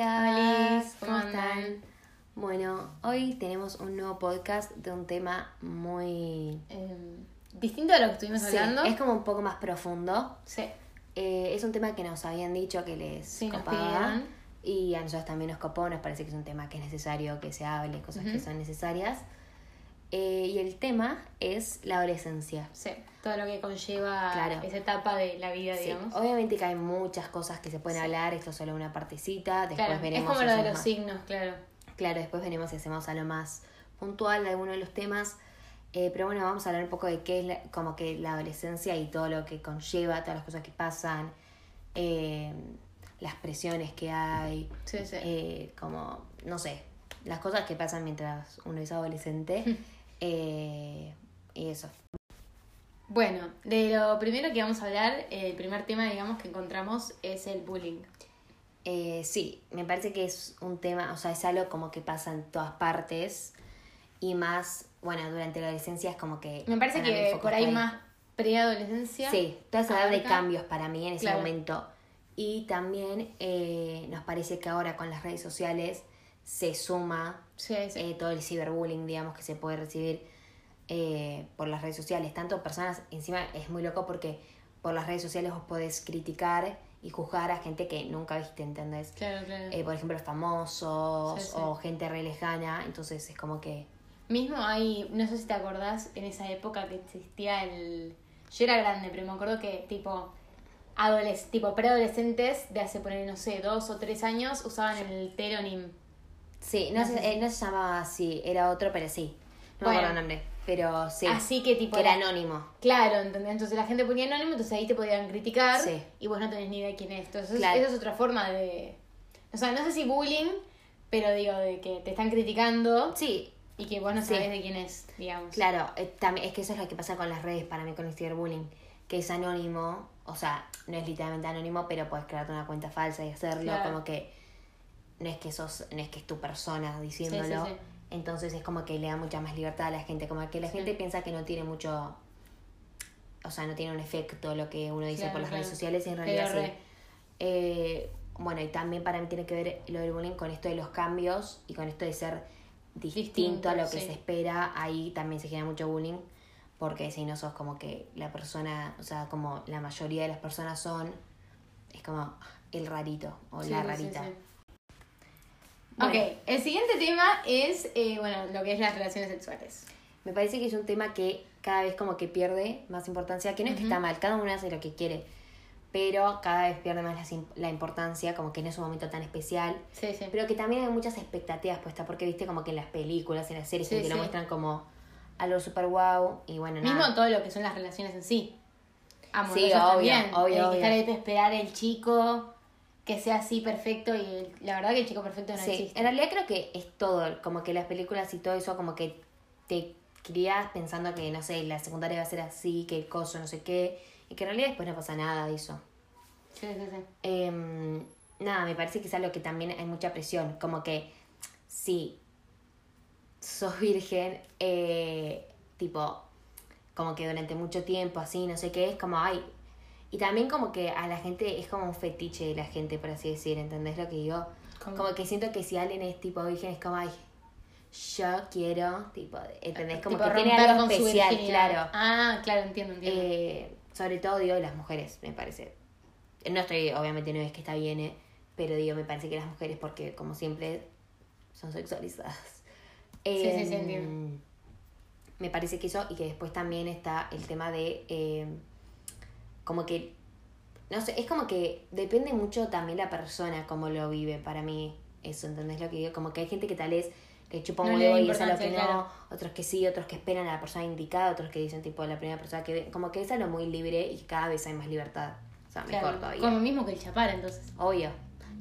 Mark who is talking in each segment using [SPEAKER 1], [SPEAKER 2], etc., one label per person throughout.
[SPEAKER 1] Hola, ¿cómo,
[SPEAKER 2] ¿cómo
[SPEAKER 1] están? Bueno, hoy tenemos un nuevo podcast de un tema muy...
[SPEAKER 2] Eh, distinto a lo que estuvimos
[SPEAKER 1] Sí,
[SPEAKER 2] hablando.
[SPEAKER 1] es como un poco más profundo.
[SPEAKER 2] Sí.
[SPEAKER 1] Eh, es un tema que nos habían dicho que les
[SPEAKER 2] Sí,
[SPEAKER 1] copaba. Y a nosotros también nos copó, nos parece que es un tema que es necesario que se hable, cosas que son necesarias. Eh, y el tema es la adolescencia.
[SPEAKER 2] Sí, todo lo que conlleva
[SPEAKER 1] Claro.
[SPEAKER 2] esa etapa de la vida,
[SPEAKER 1] Sí,
[SPEAKER 2] digamos.
[SPEAKER 1] obviamente que hay muchas cosas que se pueden
[SPEAKER 2] Sí.
[SPEAKER 1] hablar, esto es solo una partecita, después
[SPEAKER 2] claro, es
[SPEAKER 1] veremos
[SPEAKER 2] como
[SPEAKER 1] si
[SPEAKER 2] lo de los
[SPEAKER 1] más-
[SPEAKER 2] signos, claro.
[SPEAKER 1] Claro, después veremos si hacemos algo más puntual de alguno de los temas. Eh, pero bueno, vamos a hablar un poco de qué es la- como que la adolescencia y todo lo que conlleva, todas las cosas que pasan, eh, las presiones que hay,
[SPEAKER 2] Sí, sí.
[SPEAKER 1] como, no sé, las cosas que pasan mientras uno es adolescente. eh, y eso.
[SPEAKER 2] Bueno, de lo primero que vamos a hablar, el primer tema, digamos, que encontramos es el bullying.
[SPEAKER 1] Eh, sí, me parece que es un tema, o sea, es algo como que pasa en todas partes y más, bueno, durante la adolescencia es como que...
[SPEAKER 2] Me parece que por
[SPEAKER 1] está
[SPEAKER 2] ahí más preadolescencia.
[SPEAKER 1] Sí, toda esa edad de cambios para mí en ese
[SPEAKER 2] Claro.
[SPEAKER 1] momento. Y también eh, nos parece que ahora con las redes sociales se suma
[SPEAKER 2] Sí, sí.
[SPEAKER 1] eh, todo el ciberbullying, digamos, que se puede recibir eh, por las redes sociales. Tanto personas, encima es muy loco porque por las redes sociales vos podés criticar y juzgar a gente que nunca viste, ¿entendés?
[SPEAKER 2] claro, claro.
[SPEAKER 1] Eh, por ejemplo, famosos
[SPEAKER 2] Sí,
[SPEAKER 1] o gente re lejana, entonces es como que...
[SPEAKER 2] Mismo hay, no sé si te acordás, en esa época que existía el... Yo era grande, pero me acuerdo que tipo tipo preadolescentes de hace poner, no sé, dos o tres años usaban el telonym.
[SPEAKER 1] Sí, no,
[SPEAKER 2] No
[SPEAKER 1] se, eh, no se llamaba así, era otro, pero sí. No
[SPEAKER 2] Bueno.
[SPEAKER 1] me acuerdo el nombre, pero sí.
[SPEAKER 2] Así que tipo...
[SPEAKER 1] que era anónimo.
[SPEAKER 2] Claro, ¿entendés? Entonces la gente ponía anónimo, entonces ahí te podían criticar
[SPEAKER 1] Sí.
[SPEAKER 2] y vos no tenés ni idea quién es. Entonces
[SPEAKER 1] Claro.
[SPEAKER 2] esa es otra forma de... O sea, no sé si bullying, pero digo, de que te están criticando
[SPEAKER 1] Sí,
[SPEAKER 2] y que vos no
[SPEAKER 1] Sí.
[SPEAKER 2] sabés de quién es, digamos.
[SPEAKER 1] claro, eh, también, es que eso es lo que pasa con las redes para mí con el ciberbullying, que es anónimo, o sea, no es literalmente anónimo, pero puedes crearte una cuenta falsa y hacerlo,
[SPEAKER 2] Claro.
[SPEAKER 1] como que no es que sos, no es que es tu persona diciéndolo.
[SPEAKER 2] Sí, sí, sí.
[SPEAKER 1] Entonces es como que le da mucha más libertad a la gente, como que la gente piensa que no tiene mucho, o sea, no tiene un efecto lo que uno dice
[SPEAKER 2] Claro,
[SPEAKER 1] por las
[SPEAKER 2] claro.
[SPEAKER 1] redes sociales y en realidad sí. Eh, bueno, y también para mí tiene que ver lo del bullying con esto de los cambios y con esto de ser distinto,
[SPEAKER 2] Distinto,
[SPEAKER 1] a lo que se espera. Ahí también se genera mucho bullying porque si no sos como que la persona, o sea, como la mayoría de las personas son, es como el rarito o la rarita. Bueno.
[SPEAKER 2] Ok, el siguiente tema es, eh, bueno, lo que es las relaciones sexuales.
[SPEAKER 1] Me parece que es un tema que cada vez como que pierde más importancia, que no es que
[SPEAKER 2] Ujú.
[SPEAKER 1] está mal, cada uno hace lo que quiere, pero cada vez pierde más la, sim- la importancia, como que no es un momento tan especial.
[SPEAKER 2] Sí, sí.
[SPEAKER 1] Pero que también hay muchas expectativas puestas, porque viste como que en las películas, en las series,
[SPEAKER 2] Sí,
[SPEAKER 1] como que lo muestran como algo super wow y bueno,
[SPEAKER 2] Mismo
[SPEAKER 1] nada.
[SPEAKER 2] todo lo que son las relaciones en sí. Amorosas
[SPEAKER 1] Sí, obvio,
[SPEAKER 2] también.
[SPEAKER 1] obvio,
[SPEAKER 2] que
[SPEAKER 1] obvio.
[SPEAKER 2] estar ahí para esperar el chico que sea así perfecto y la verdad que el chico perfecto no
[SPEAKER 1] Sí,
[SPEAKER 2] existe.
[SPEAKER 1] en realidad creo que es todo, como que las películas y todo eso, como que te crías pensando que, no sé, la secundaria va a ser así, que el coso, no sé qué, y que en realidad después no pasa nada de eso.
[SPEAKER 2] Sí, sí, sí.
[SPEAKER 1] Em, nada, me parece que es algo que también hay mucha presión, como que si sos virgen, eh, tipo, como que durante mucho tiempo, así, no sé qué, es como, ay, y también como que a la gente es como un fetiche de la gente, por así decir, ¿entendés lo que digo?
[SPEAKER 2] ¿Cómo?
[SPEAKER 1] Como que siento que si alguien es tipo virgen, es como, ay, yo quiero, tipo, ¿entendés? Como
[SPEAKER 2] Tipo,
[SPEAKER 1] que tiene algo especial, claro.
[SPEAKER 2] Ah, claro, entiendo, entiendo.
[SPEAKER 1] Eh, sobre todo digo las mujeres, me parece. No estoy, obviamente no es que está bien, eh, pero digo, me parece que las mujeres, porque como siempre son sexualizadas.
[SPEAKER 2] Sí, sí, sí,
[SPEAKER 1] Em,
[SPEAKER 2] entiendo.
[SPEAKER 1] Me parece que eso, y que después también está el tema de eh, como que, no sé, es como que depende mucho también la persona cómo lo vive para mí, eso, ¿entendés lo que digo? Como que hay gente que tal vez le chupa un
[SPEAKER 2] No
[SPEAKER 1] huevo y es a lo que no,
[SPEAKER 2] claro.
[SPEAKER 1] otros que sí, otros que esperan a la persona indicada, otros que dicen tipo la primera persona que ve, como que es algo muy libre y cada vez hay más libertad, o sea,
[SPEAKER 2] Claro,
[SPEAKER 1] mejor todavía.
[SPEAKER 2] Como mismo que el chapar, entonces.
[SPEAKER 1] Obvio.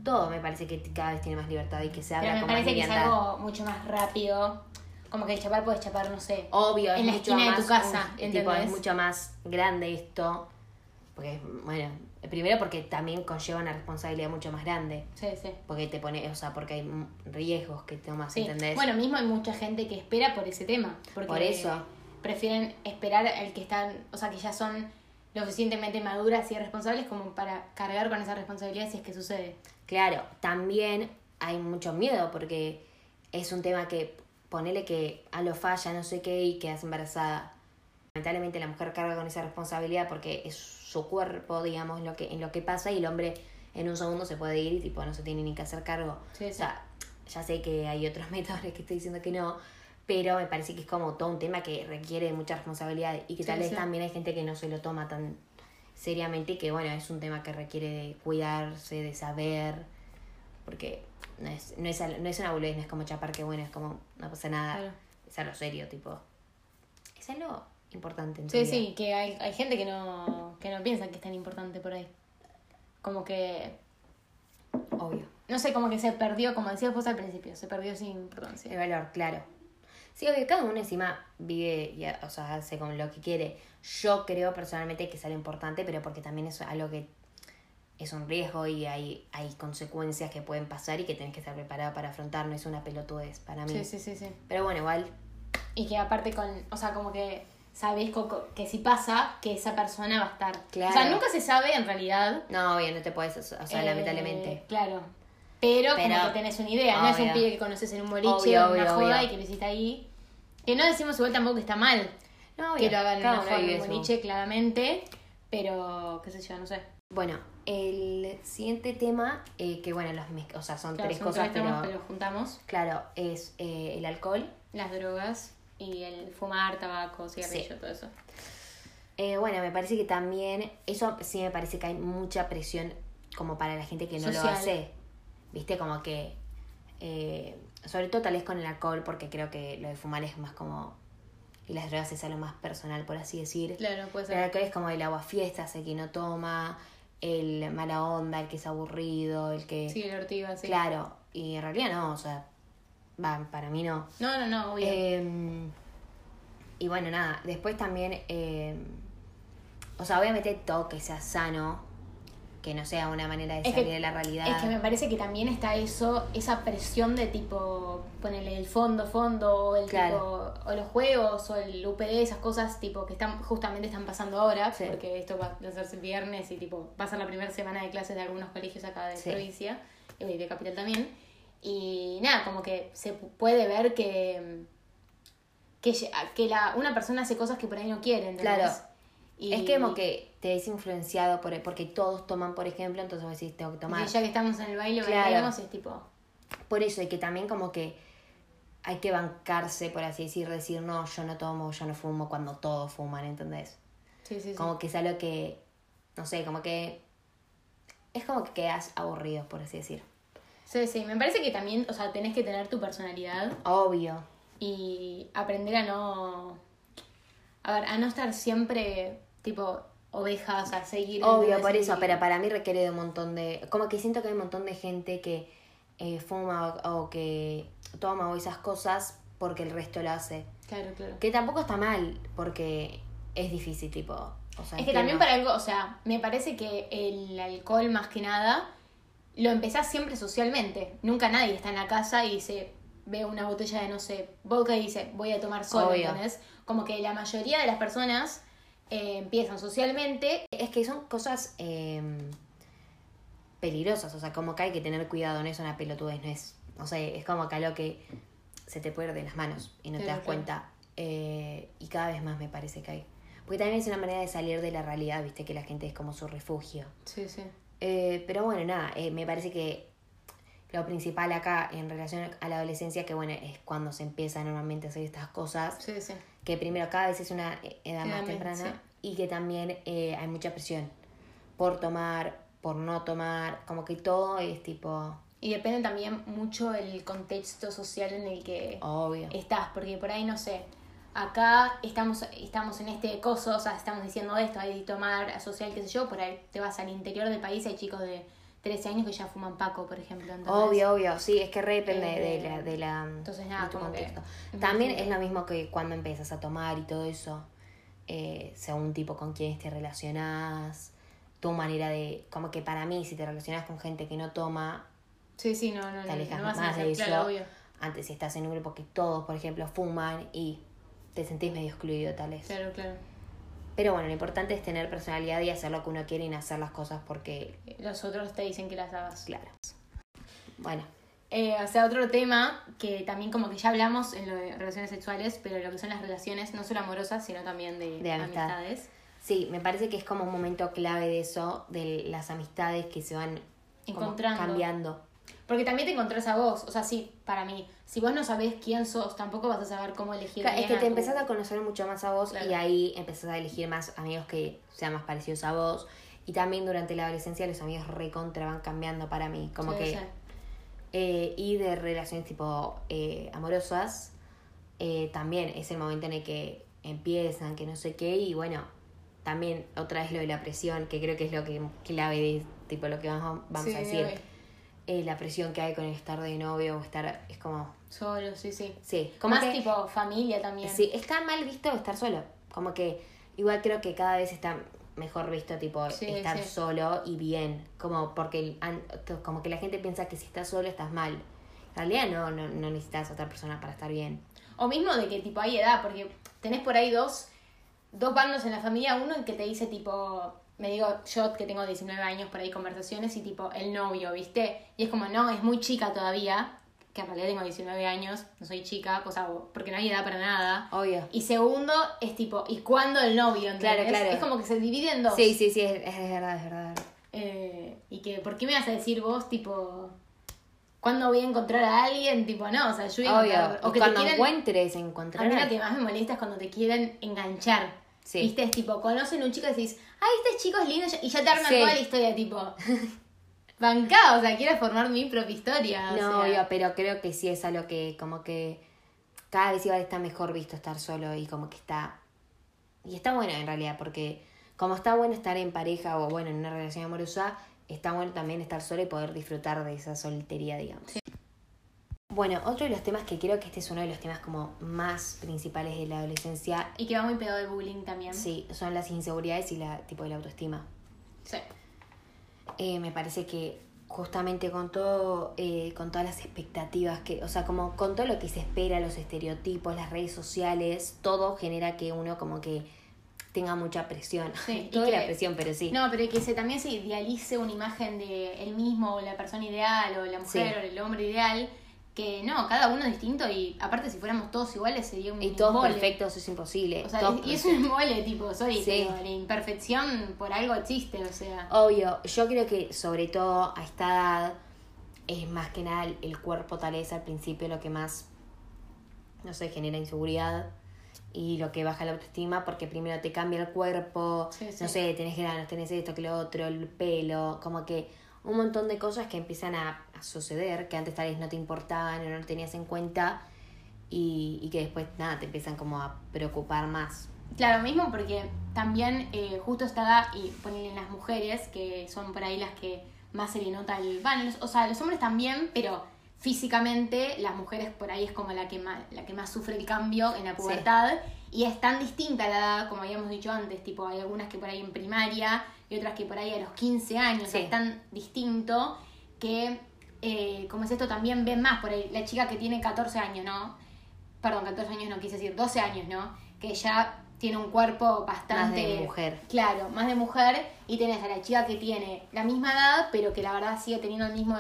[SPEAKER 1] Todo me parece que cada vez tiene más libertad y que se habla
[SPEAKER 2] Pero me
[SPEAKER 1] con más
[SPEAKER 2] parece que es algo mucho más rápido. Como que el chapar puedes chapar, no sé.
[SPEAKER 1] Obvio, es
[SPEAKER 2] en la
[SPEAKER 1] mucho
[SPEAKER 2] esquina de tu casa,
[SPEAKER 1] un- tipo, es mucho más grande esto. Porque, bueno, primero porque también conlleva una responsabilidad mucho más grande.
[SPEAKER 2] Sí, sí.
[SPEAKER 1] Porque te pone, o sea, porque hay riesgos que tomas,
[SPEAKER 2] Sí.
[SPEAKER 1] ¿entendés?
[SPEAKER 2] Bueno, mismo hay mucha gente que espera por ese tema. Porque
[SPEAKER 1] Por eso.
[SPEAKER 2] Prefieren esperar al que están, o sea, que ya son lo suficientemente maduras y responsables como para cargar con esa responsabilidad si es que sucede.
[SPEAKER 1] Claro, también hay mucho miedo porque es un tema que ponele que a lo falla, no sé qué, y quedas embarazada. Lamentablemente la mujer carga con esa responsabilidad porque es su cuerpo, digamos, lo que, en lo que pasa y el hombre en un segundo se puede ir y tipo no se tiene ni que hacer cargo.
[SPEAKER 2] Sí, sí.
[SPEAKER 1] O sea, ya sé que hay otros métodos que estoy diciendo que no, pero me parece que es como todo un tema que requiere mucha responsabilidad y que
[SPEAKER 2] Sí,
[SPEAKER 1] tal vez también hay gente que no se lo toma tan seriamente y que bueno, es un tema que requiere de cuidarse, de saber, porque no es, no es, no es una boludez, no es como chapar que bueno, es como no pasa nada,
[SPEAKER 2] Claro.
[SPEAKER 1] es algo serio, tipo, es algo importante. En
[SPEAKER 2] Sí,
[SPEAKER 1] vida.
[SPEAKER 2] sí, que hay, hay gente que no, que no piensa que es tan importante por ahí. Como que,
[SPEAKER 1] Obvio.
[SPEAKER 2] no sé, como que se perdió, como decías vos al principio, se perdió sin
[SPEAKER 1] El
[SPEAKER 2] importancia.
[SPEAKER 1] valor, claro. Sí, obvio, cada uno encima vive, y, o sea, hace como lo que quiere. Yo creo personalmente que es algo importante, pero porque también es algo que es un riesgo y hay, hay consecuencias que pueden pasar y que tenés que estar preparado para afrontar. No es una pelotudez para mí.
[SPEAKER 2] Sí, sí, sí, sí.
[SPEAKER 1] Pero bueno, igual,
[SPEAKER 2] Y que aparte con, o sea, como que co- que si pasa, que esa persona va a estar.
[SPEAKER 1] Claro.
[SPEAKER 2] O sea, nunca se sabe en realidad.
[SPEAKER 1] no, obvio, no te puedes, o sea,
[SPEAKER 2] eh,
[SPEAKER 1] lamentablemente.
[SPEAKER 2] Claro. Pero, como
[SPEAKER 1] Pero-
[SPEAKER 2] que tenés una idea, no es un pibe que conoces en un boliche
[SPEAKER 1] Obvio,
[SPEAKER 2] o en una
[SPEAKER 1] obvio,
[SPEAKER 2] joda y que lo hiciste ahí. Que no decimos igual tampoco que está mal
[SPEAKER 1] No,
[SPEAKER 2] que lo hagan en una joda en un boliche, claramente. Pero, qué sé yo, no sé.
[SPEAKER 1] Bueno, el siguiente tema, eh, que bueno, los o sea, son
[SPEAKER 2] Claro,
[SPEAKER 1] tres
[SPEAKER 2] son
[SPEAKER 1] cosas,
[SPEAKER 2] tres temas,
[SPEAKER 1] pero,
[SPEAKER 2] pero juntamos
[SPEAKER 1] claro, es eh, el alcohol.
[SPEAKER 2] las drogas y el fumar, tabaco, cigarrillo,
[SPEAKER 1] Sí.
[SPEAKER 2] todo eso.
[SPEAKER 1] Eh, bueno, me parece que también, eso sí me parece que hay mucha presión como para la gente que no
[SPEAKER 2] Social.
[SPEAKER 1] lo hace. Viste, como que, eh, sobre todo tal vez con el alcohol, porque creo que lo de fumar es más como, y las drogas es algo más personal, por así decir.
[SPEAKER 2] Claro, puede
[SPEAKER 1] El
[SPEAKER 2] ser.
[SPEAKER 1] alcohol es como el agua fiesta, el que no toma, el mala onda, el que es aburrido, el que...
[SPEAKER 2] Sí, el ortiga, sí.
[SPEAKER 1] Claro, y en realidad no, o sea, va, para mí no.
[SPEAKER 2] No, no, no, obvio.
[SPEAKER 1] Eh, y bueno, nada, después también, eh, o sea, obviamente todo que sea sano, que no sea una manera de
[SPEAKER 2] Es
[SPEAKER 1] salir
[SPEAKER 2] que-
[SPEAKER 1] de la realidad.
[SPEAKER 2] Es que me parece que también está eso, esa presión de tipo, ponerle el fondo, fondo, o el
[SPEAKER 1] Claro.
[SPEAKER 2] tipo, o los juegos, o el UPD, esas cosas tipo que están, justamente están pasando ahora,
[SPEAKER 1] Sí.
[SPEAKER 2] porque esto va a hacerse viernes y tipo, va a ser la primera semana de clases de algunos colegios acá de
[SPEAKER 1] Sí.
[SPEAKER 2] provincia, y de capital también. Y nada, como que se pu- puede ver que que, que la, una persona hace cosas que por ahí no quiere, ¿entendés?
[SPEAKER 1] Claro.
[SPEAKER 2] Y,
[SPEAKER 1] Es que como que te ves influenciado por, porque todos toman, por ejemplo, entonces vos decís, tengo que
[SPEAKER 2] y
[SPEAKER 1] tomar.
[SPEAKER 2] ya que estamos en el baile,
[SPEAKER 1] Claro.
[SPEAKER 2] es tipo...
[SPEAKER 1] Por eso, y que también como que hay que bancarse, por así decir, decir, no, yo no tomo, yo no fumo cuando todos fuman, ¿entendés?
[SPEAKER 2] Sí, sí, sí.
[SPEAKER 1] Como que es algo que, no sé, como que es como que quedas aburrido, por así decir.
[SPEAKER 2] Sí, sí, me parece que también, o sea, tenés que tener tu personalidad
[SPEAKER 1] Obvio.
[SPEAKER 2] y aprender a no. A ver, a no estar siempre tipo oveja, o sea, seguir.
[SPEAKER 1] Obvio, por eso, pero para mí requiere de un montón de... Como que siento que hay un montón de gente que eh, fuma o, o que toma o esas cosas porque el resto lo hace.
[SPEAKER 2] Claro, claro.
[SPEAKER 1] Que tampoco está mal, porque es difícil, tipo... O sea,
[SPEAKER 2] Es que también para algo, o sea, me parece que el alcohol más que nada lo empezás siempre socialmente. Nunca nadie está en la casa y dice, ve una botella de, no sé, vodka y dice, voy a tomar solo,
[SPEAKER 1] Obvio.
[SPEAKER 2] ¿entendés? Como que la mayoría de las personas eh, empiezan socialmente
[SPEAKER 1] Es que son cosas eh, peligrosas, o sea, como que hay que tener cuidado, no es una pelotudez, no es... O sea, es como que algo que se te puede de las manos y no te das
[SPEAKER 2] claro.
[SPEAKER 1] cuenta. Eh, y cada vez más me parece que hay. Porque también es una manera de salir de la realidad, viste, que la gente es como su refugio.
[SPEAKER 2] Sí, sí.
[SPEAKER 1] Eh, pero bueno, nada, eh, me parece que lo principal acá en relación a la adolescencia, que bueno, es cuando se empieza normalmente a hacer estas cosas,
[SPEAKER 2] Sí, sí.
[SPEAKER 1] que primero cada vez es una eh, edad más temprana
[SPEAKER 2] sí.
[SPEAKER 1] y que también eh, hay mucha presión por tomar, por no tomar, como que todo es tipo,
[SPEAKER 2] Y depende también mucho el contexto social en el que
[SPEAKER 1] obvio.
[SPEAKER 2] estás, porque por ahí, no sé, acá estamos, estamos en este coso, o sea, estamos diciendo esto, hay de tomar social, qué sé yo, por ahí te vas al interior del país, hay chicos de 13 años que ya fuman Paco, por ejemplo. ¿entendés?
[SPEAKER 1] Obvio, obvio, sí, es que re depende
[SPEAKER 2] Eh,
[SPEAKER 1] de la, de la
[SPEAKER 2] entonces, nada,
[SPEAKER 1] de tu
[SPEAKER 2] que
[SPEAKER 1] contexto. También es lo mismo que cuando empiezas a tomar y todo eso, eh, según tipo con quién te relacionás, tu manera de, como que para mí si te relacionas con gente que no toma,
[SPEAKER 2] Sí, sí, no, no,
[SPEAKER 1] te
[SPEAKER 2] no,
[SPEAKER 1] alejas
[SPEAKER 2] no vas a
[SPEAKER 1] más de eso.
[SPEAKER 2] claro, obvio.
[SPEAKER 1] Antes si estás en un grupo que todos, por ejemplo, fuman y te sentís medio excluido tal vez.
[SPEAKER 2] Claro, claro.
[SPEAKER 1] Pero bueno, lo importante es tener personalidad y hacer lo que uno quiere y no hacer las cosas porque,
[SPEAKER 2] Los otros te dicen que las hagas.
[SPEAKER 1] claro. Bueno,
[SPEAKER 2] Eh, o sea, otro tema que también como que ya hablamos en lo de relaciones sexuales, pero lo que son las relaciones no solo amorosas, sino también de,
[SPEAKER 1] De amistad.
[SPEAKER 2] amistades.
[SPEAKER 1] Sí, me parece que es como un momento clave de eso, de las amistades que se van
[SPEAKER 2] Encontrando.
[SPEAKER 1] cambiando.
[SPEAKER 2] Porque también te encontrás a vos, o sea, sí, para mí, si vos no sabés quién sos, tampoco vas a saber cómo elegir.
[SPEAKER 1] Claro, es
[SPEAKER 2] bien
[SPEAKER 1] que
[SPEAKER 2] a
[SPEAKER 1] te empezás a conocer mucho más a vos
[SPEAKER 2] Claro.
[SPEAKER 1] y ahí empezás a elegir más amigos que sean más parecidos a vos. Y también durante la adolescencia los amigos recontra van cambiando para mí. Como
[SPEAKER 2] Sí,
[SPEAKER 1] que
[SPEAKER 2] sí.
[SPEAKER 1] eh, y de relaciones tipo eh, amorosas, eh, también es el momento en el que empiezan, que no sé qué, y bueno, también otra vez lo de la presión, que creo que es lo que clave de tipo lo que vamos, vamos
[SPEAKER 2] Sí,
[SPEAKER 1] a decir. Eh, la presión que hay con el estar de novio o estar, es como,
[SPEAKER 2] Solo, sí, sí.
[SPEAKER 1] sí, como
[SPEAKER 2] Más
[SPEAKER 1] que,
[SPEAKER 2] tipo familia también.
[SPEAKER 1] sí, está mal visto estar solo, como que igual creo que cada vez está mejor visto tipo
[SPEAKER 2] Sí,
[SPEAKER 1] estar
[SPEAKER 2] sí.
[SPEAKER 1] solo y bien, como porque como que la gente piensa que si estás solo estás mal. En realidad no, no, no necesitas otra persona para estar bien.
[SPEAKER 2] O mismo de que tipo hay edad, porque tenés por ahí dos, dos bandos en la familia, uno en que te dice tipo, me digo yo que tengo 19 años por ahí conversaciones y tipo el novio, ¿viste? Y es como, no, es muy chica todavía, que en realidad tengo 19 años, no soy chica, cosa, porque no hay edad para nada.
[SPEAKER 1] Obvio.
[SPEAKER 2] Y segundo es tipo, ¿y cuándo el novio?
[SPEAKER 1] Claro,
[SPEAKER 2] ¿entendés?
[SPEAKER 1] claro.
[SPEAKER 2] Es como que se divide en dos.
[SPEAKER 1] Sí, sí, sí, es, es verdad, es verdad.
[SPEAKER 2] Eh, y que, ¿por qué me vas a decir vos, tipo, cuándo voy a encontrar a alguien? Tipo, no, o sea, yo voy a
[SPEAKER 1] Obvio.
[SPEAKER 2] encontrar- o que te
[SPEAKER 1] cuando
[SPEAKER 2] quieren-
[SPEAKER 1] encuentres,
[SPEAKER 2] A
[SPEAKER 1] encontrar.
[SPEAKER 2] mí lo que más me molesta es cuando te quieren enganchar.
[SPEAKER 1] Sí.
[SPEAKER 2] ¿Viste? Es tipo, conocen un chico y decís, ay, este chico es lindo, y ya te arman
[SPEAKER 1] Sí.
[SPEAKER 2] toda la historia, tipo. Bancá, o sea, quiero formar mi propia historia. o
[SPEAKER 1] No,
[SPEAKER 2] sea.
[SPEAKER 1] obvio, pero creo que sí es algo que como que cada vez igual está mejor visto estar solo y como que está... Y está bueno en realidad, porque como está bueno estar en pareja o bueno, en una relación amorosa, está bueno también estar solo y poder disfrutar de esa soltería, digamos. Bueno, otro de los temas que creo que este es uno de los temas como más principales de la adolescencia,
[SPEAKER 2] Y que va muy pegado el bullying también.
[SPEAKER 1] sí, son las inseguridades y la tipo de la autoestima.
[SPEAKER 2] Sí.
[SPEAKER 1] Eh, me parece que justamente con todo, eh, con todas las expectativas que, o sea, como con todo lo que se espera, los estereotipos, las redes sociales, todo genera que uno como que tenga mucha presión.
[SPEAKER 2] Sí,
[SPEAKER 1] Toda la presión, pero sí.
[SPEAKER 2] No, pero que se, también se idealice una imagen de él mismo, o la persona ideal, o la mujer,
[SPEAKER 1] Sí.
[SPEAKER 2] o el hombre ideal. Que no, cada uno es distinto y aparte si fuéramos todos iguales sería un
[SPEAKER 1] y todos
[SPEAKER 2] embole.
[SPEAKER 1] perfectos es imposible.
[SPEAKER 2] O sea,
[SPEAKER 1] todos
[SPEAKER 2] y es un embole, tipo, sorry,
[SPEAKER 1] Sí.
[SPEAKER 2] la imperfección por algo existe, o sea.
[SPEAKER 1] Obvio, yo creo que sobre todo a esta edad es más que nada el cuerpo tal vez al principio lo que más, no sé, genera inseguridad y lo que baja la autoestima porque primero te cambia el cuerpo,
[SPEAKER 2] Sí, sí.
[SPEAKER 1] no sé, tenés granos, tenés esto, que lo otro, el pelo, como que un montón de cosas que empiezan a, a suceder que antes tal vez no te importaban o no lo tenías en cuenta y, y que después nada, te empiezan como a preocupar más.
[SPEAKER 2] Claro, mismo porque también eh, justo esta edad, y ponen en las mujeres, que son por ahí las que más se le nota el... Bueno, los- o sea, los hombres también, pero físicamente las mujeres por ahí es como la que más, la que más sufre el cambio en la
[SPEAKER 1] Sí.
[SPEAKER 2] pubertad. Y es tan distinta la edad, como habíamos dicho antes, tipo hay algunas que por ahí en primaria y otras que por ahí a los 15 años,
[SPEAKER 1] Sí.
[SPEAKER 2] es tan distinto que, eh, como es esto, también ven más por ahí la chica que tiene 14 años, ¿no? Perdón, 14 años no quise decir, 12 años, ¿no? Que ya tiene un cuerpo bastante...
[SPEAKER 1] Más de mujer.
[SPEAKER 2] Claro, más de mujer. Y tenés a la chica que tiene la misma edad, pero que la verdad sigue teniendo el mismo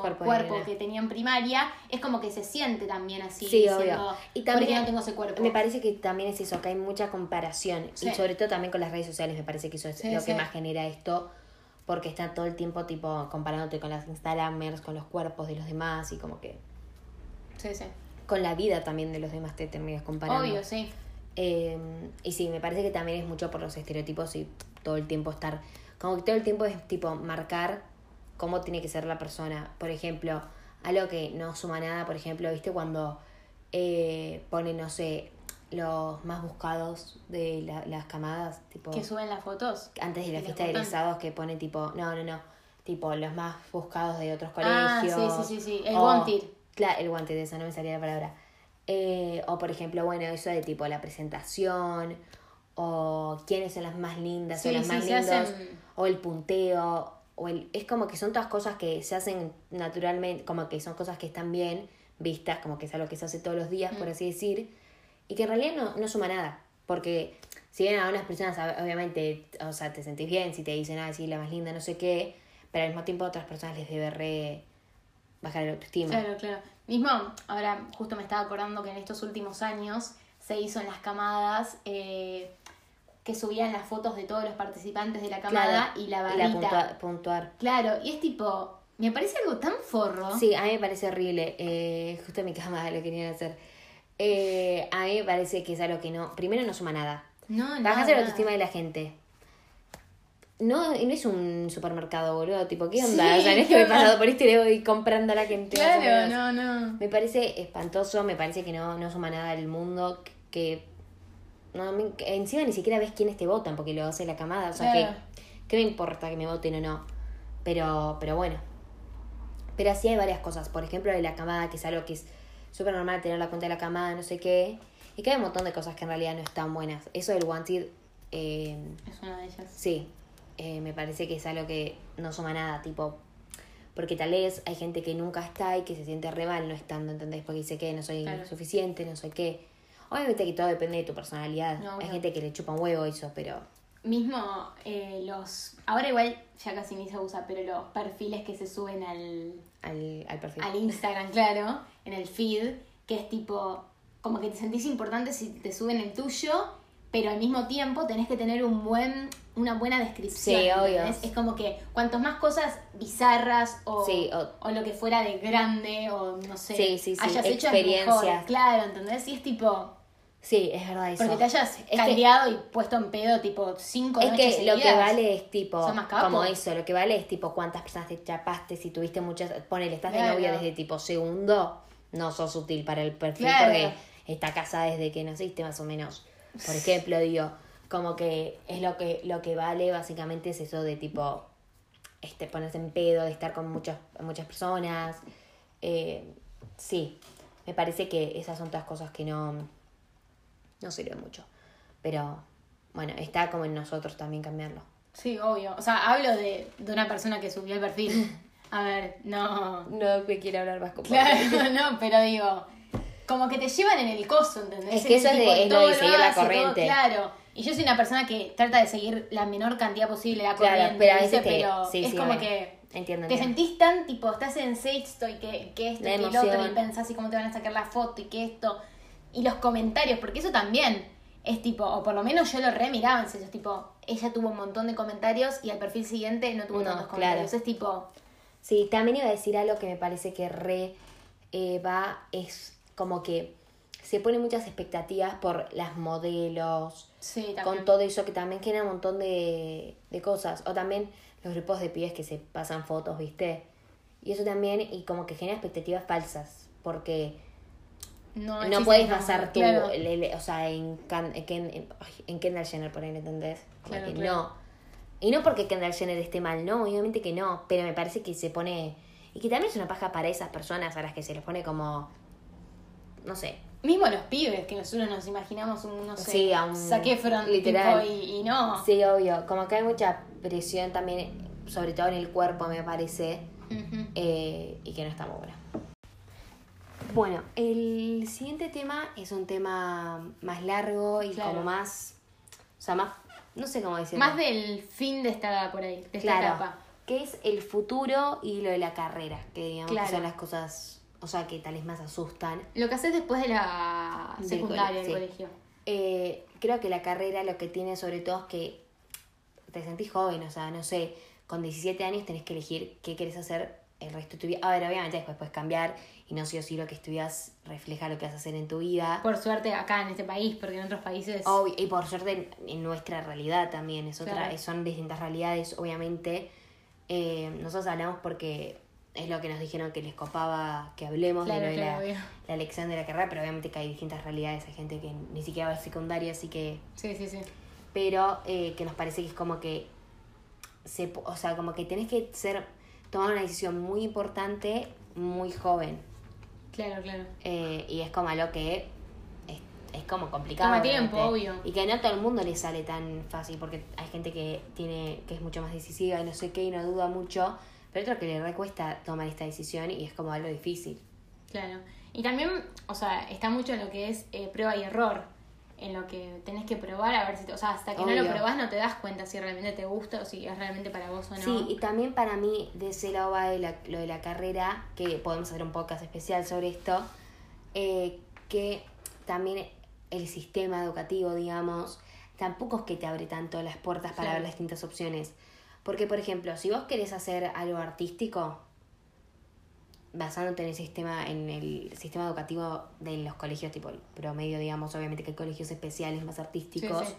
[SPEAKER 1] Cuerpo
[SPEAKER 2] que tenía en primaria. Es como que se siente también así.
[SPEAKER 1] Sí,
[SPEAKER 2] diciendo,
[SPEAKER 1] obvio. Y
[SPEAKER 2] ¿por
[SPEAKER 1] también
[SPEAKER 2] qué no tengo ese cuerpo?
[SPEAKER 1] Me parece que también es eso, que hay mucha comparación.
[SPEAKER 2] Sí.
[SPEAKER 1] Y sobre todo también con las redes sociales, me parece que eso es
[SPEAKER 2] Sí,
[SPEAKER 1] lo
[SPEAKER 2] sí.
[SPEAKER 1] que más genera esto. Porque está todo el tiempo tipo comparándote con las Instagramers, con los cuerpos de los demás y como que
[SPEAKER 2] Sí, sí.
[SPEAKER 1] con la vida también de los demás te terminas comparando.
[SPEAKER 2] Obvio, sí.
[SPEAKER 1] Eh, y sí, me parece que también es mucho por los estereotipos y todo el tiempo estar, como que todo el tiempo es tipo marcar cómo tiene que ser la persona. Por ejemplo, algo que no suma nada, por ejemplo, ¿viste? Cuando eh, ponen, no sé, los más buscados de la- las camadas, tipo,
[SPEAKER 2] Que suben las fotos.
[SPEAKER 1] antes de la
[SPEAKER 2] es
[SPEAKER 1] fiesta de egresados que ponen tipo, no, no, no, tipo los más buscados de otros
[SPEAKER 2] Ah, sí,
[SPEAKER 1] colegios.
[SPEAKER 2] sí, sí, sí, el
[SPEAKER 1] O-
[SPEAKER 2] wanted.
[SPEAKER 1] Claro, el wanted, eso no me salía la palabra. Eh, o por ejemplo, bueno, eso de tipo la presentación, o quiénes son las más lindas
[SPEAKER 2] Sí,
[SPEAKER 1] o las
[SPEAKER 2] sí,
[SPEAKER 1] más lindos,
[SPEAKER 2] hacen-
[SPEAKER 1] o el punteo, o el, es como que son todas cosas que se hacen naturalmente, como que son cosas que están bien vistas, como que es algo que se hace todos los días,
[SPEAKER 2] Mm.
[SPEAKER 1] por así decir, y que en realidad no, no suma nada, porque si bien a unas personas ob- obviamente, o sea, te sentís bien si te dicen, ah, sí, la más linda, no sé qué, pero al mismo tiempo a otras personas les debe re bajar la autoestima.
[SPEAKER 2] Claro, claro. Mismo, ahora justo me estaba acordando que en estos últimos años se hizo en las camadas eh, que subían las fotos de todos los participantes de la camada
[SPEAKER 1] Claro,
[SPEAKER 2] y la
[SPEAKER 1] y
[SPEAKER 2] barrita.
[SPEAKER 1] puntua- puntuar.
[SPEAKER 2] Claro, y es tipo, me parece algo tan forro.
[SPEAKER 1] Sí, a mí me parece horrible. Eh, justo en mi cama lo querían hacer. Eh, a mí me parece que es algo que no. Primero, no suma nada.
[SPEAKER 2] No, no.
[SPEAKER 1] Bajas la autoestima de la gente. No, y no es un supermercado, boludo. Tipo, ¿qué
[SPEAKER 2] Sí,
[SPEAKER 1] onda? o sea, no es que
[SPEAKER 2] ¿qué
[SPEAKER 1] me he pasado por esto y voy comprando a la gente.
[SPEAKER 2] Claro, no, no.
[SPEAKER 1] Me parece espantoso, me parece que no, no suma nada al mundo, que no, me- que encima ni siquiera ves quiénes te votan porque lo hace la camada, o sea,
[SPEAKER 2] Claro.
[SPEAKER 1] que ¿qué me importa que me voten o no? Pero, pero bueno. Pero así hay varias cosas, por ejemplo, de la camada, que es algo que es súper normal tener la cuenta de la camada, no sé qué, y que hay un montón de cosas que en realidad no están buenas. Eso del wanted, eh,
[SPEAKER 2] Es una de ellas.
[SPEAKER 1] Sí, eh, me parece que es algo que no suma nada, tipo, porque tal vez hay gente que nunca está y que se siente re mal no estando, ¿entendés? Porque dice que no soy
[SPEAKER 2] Claro.
[SPEAKER 1] suficiente, no sé qué. Obviamente que todo depende de tu personalidad.
[SPEAKER 2] No,
[SPEAKER 1] hay gente que le chupa un huevo eso, pero
[SPEAKER 2] Mismo eh, los. Ahora igual ya casi ni se usa, pero los perfiles que se suben al,
[SPEAKER 1] al, al perfil.
[SPEAKER 2] al Instagram, claro, en el feed, que es tipo, como que te sentís importante si te suben el tuyo, pero al mismo tiempo tenés que tener un buen, una buena descripción.
[SPEAKER 1] Sí, obvio.
[SPEAKER 2] Es como que cuantos más cosas bizarras o,
[SPEAKER 1] Sí, o-
[SPEAKER 2] o lo que fuera de grande o no sé,
[SPEAKER 1] Sí, sí, sí,
[SPEAKER 2] hayas hecho es mejor. Claro, ¿entendés? Y es tipo,
[SPEAKER 1] Sí, es verdad eso.
[SPEAKER 2] porque te hayas
[SPEAKER 1] Es que-
[SPEAKER 2] caldeado y puesto en pedo tipo cinco
[SPEAKER 1] Es
[SPEAKER 2] noches
[SPEAKER 1] que lo que vale es tipo, como eso, lo que vale es tipo cuántas personas te chapaste, si tuviste muchas, ponele, estás de novia desde tipo segundo, no sos útil para el perfil
[SPEAKER 2] Claro.
[SPEAKER 1] porque está casada desde que naciste más o menos. Por ejemplo, digo, como que es lo que, lo que vale básicamente es eso de tipo, este, ponerse en pedo, de estar con muchas, muchas personas. Eh, sí, me parece que esas son todas cosas que no, no sirven mucho. Pero bueno, está como en nosotros también cambiarlo.
[SPEAKER 2] Sí, obvio. O sea, hablo de, de una persona que subió el perfil. A ver, no.
[SPEAKER 1] No me quiero hablar más con
[SPEAKER 2] Claro, no, pero digo, como que te llevan en el coso, ¿entendés?
[SPEAKER 1] Es que eso es de- es lo de seguir la
[SPEAKER 2] hace, todo,
[SPEAKER 1] corriente.
[SPEAKER 2] claro. Y yo soy una persona que trata de seguir la menor cantidad posible la
[SPEAKER 1] Claro,
[SPEAKER 2] corriente,
[SPEAKER 1] pero a veces te-
[SPEAKER 2] pero
[SPEAKER 1] sí,
[SPEAKER 2] es
[SPEAKER 1] sí,
[SPEAKER 2] como que
[SPEAKER 1] Entiendo,
[SPEAKER 2] te
[SPEAKER 1] entiendo.
[SPEAKER 2] sentís tan, tipo, estás en sexto y que, que esto
[SPEAKER 1] La
[SPEAKER 2] y que el otro y pensás y cómo te van a sacar la foto y que esto. Y los comentarios, porque eso también es tipo, o por lo menos yo lo re miraba en serio, es tipo, ella tuvo un montón de comentarios y al perfil siguiente no tuvo
[SPEAKER 1] No,
[SPEAKER 2] tantos
[SPEAKER 1] claro.
[SPEAKER 2] comentarios. Es tipo,
[SPEAKER 1] Sí, también iba a decir algo que me parece que re eh, va, es como que se ponen muchas expectativas por las modelos,
[SPEAKER 2] sí,
[SPEAKER 1] con todo eso que también genera un montón de, de cosas. O también los grupos de pibes que se pasan fotos, ¿viste? Y eso también, y como que genera expectativas falsas, porque
[SPEAKER 2] No,
[SPEAKER 1] no puedes basar tu,
[SPEAKER 2] claro.
[SPEAKER 1] o sea, en, en, en- en Kendall Jenner, por ahí, ¿entendés?
[SPEAKER 2] Claro, claro.
[SPEAKER 1] no. Y no porque Kendall Jenner esté mal, no, obviamente que no, pero me parece que se pone, y que también es una paja para esas personas a las que se les pone como, no sé,
[SPEAKER 2] Mismo los pibes, que nosotros nos imaginamos un, no sé,
[SPEAKER 1] Sí, a un-
[SPEAKER 2] Zac Efron,
[SPEAKER 1] literal.
[SPEAKER 2] tipo, y, y no.
[SPEAKER 1] sí, obvio, como que hay mucha presión también, sobre todo en el cuerpo, me parece, eh, y que no está muy buena. Bueno, el siguiente tema es un tema más largo y
[SPEAKER 2] Claro.
[SPEAKER 1] como más, o sea, más, no sé cómo decirlo.
[SPEAKER 2] Más del fin de esta, por ahí, de esta
[SPEAKER 1] claro,
[SPEAKER 2] etapa.
[SPEAKER 1] que es el futuro y lo de la carrera, que digamos
[SPEAKER 2] Claro.
[SPEAKER 1] que son las cosas, o sea, que tal vez más asustan.
[SPEAKER 2] Lo que haces después de la
[SPEAKER 1] Del
[SPEAKER 2] secundaria, del
[SPEAKER 1] sí.
[SPEAKER 2] colegio.
[SPEAKER 1] Eh, creo que la carrera lo que tiene sobre todo es que te sentís joven, o sea, no sé, con 17 años tenés que elegir qué querés hacer el resto de tu vida. A ver, obviamente después puedes cambiar y no sí o sí lo que estudias refleja lo que vas a hacer en tu vida.
[SPEAKER 2] Por suerte acá en este país, porque en otros países...
[SPEAKER 1] Obvio, y por suerte en, nuestra realidad también, es otra,
[SPEAKER 2] Claro.
[SPEAKER 1] son distintas realidades, obviamente. Eh, nosotros hablamos porque es lo que nos dijeron que les copaba que hablemos
[SPEAKER 2] Claro,
[SPEAKER 1] de lo de
[SPEAKER 2] claro,
[SPEAKER 1] la, la elección de la carrera, pero obviamente que hay distintas realidades, hay gente que ni siquiera va a secundaria, así que
[SPEAKER 2] Sí, sí, sí.
[SPEAKER 1] pero eh, que nos parece que es como que se, o sea, como que tenés que ser tomar una decisión muy importante muy joven
[SPEAKER 2] Claro, claro.
[SPEAKER 1] Eh, y es como algo que es, es como complicado
[SPEAKER 2] Toma tiempo,
[SPEAKER 1] realmente.
[SPEAKER 2] obvio.
[SPEAKER 1] y que no a todo el mundo le sale tan fácil porque hay gente que tiene que es mucho más decisiva y no sé qué y no duda mucho pero otro que le recuesta tomar esta decisión y es como algo difícil
[SPEAKER 2] Claro. Y también, o sea, está mucho en lo que es eh, prueba y error. En lo que tenés que probar a ver si te, o sea hasta que no lo probás no te das cuenta si realmente te gusta o si es realmente para vos o no.
[SPEAKER 1] Sí, y también para mí de ese lado va de la- lo de la carrera, que podemos hacer un podcast especial sobre esto, eh, que también el sistema educativo, digamos, tampoco es que te abre tanto las puertas para ver las distintas opciones. Porque, por ejemplo, si vos querés hacer algo artístico, basándote en el sistema, en el sistema educativo de los colegios, tipo el promedio, digamos, obviamente que hay colegios especiales más artísticos,
[SPEAKER 2] sí.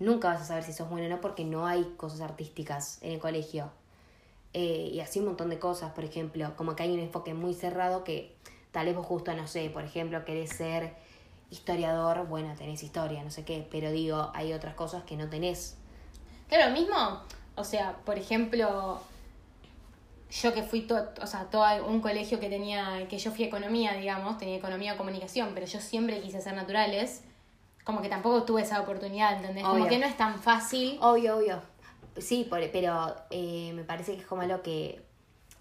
[SPEAKER 1] nunca vas a saber si sos bueno o no porque no hay cosas artísticas en el colegio. Eh, y así un montón de cosas, por ejemplo, como que hay un enfoque muy cerrado que tal vez vos justo, no sé, por ejemplo, querés ser historiador, bueno, tenés historia, no sé qué, pero digo, hay otras cosas que no tenés.
[SPEAKER 2] Claro, mismo, o sea, por ejemplo, yo que fui todo, o sea, todo un colegio que tenía, que yo fui economía, digamos, tenía economía o comunicación, pero yo siempre quise hacer naturales, como que tampoco tuve esa oportunidad, ¿entendés? Como
[SPEAKER 1] Obvio.
[SPEAKER 2] que no es tan fácil.
[SPEAKER 1] Obvio, obvio. Sí, por- pero eh, me parece que es como algo que,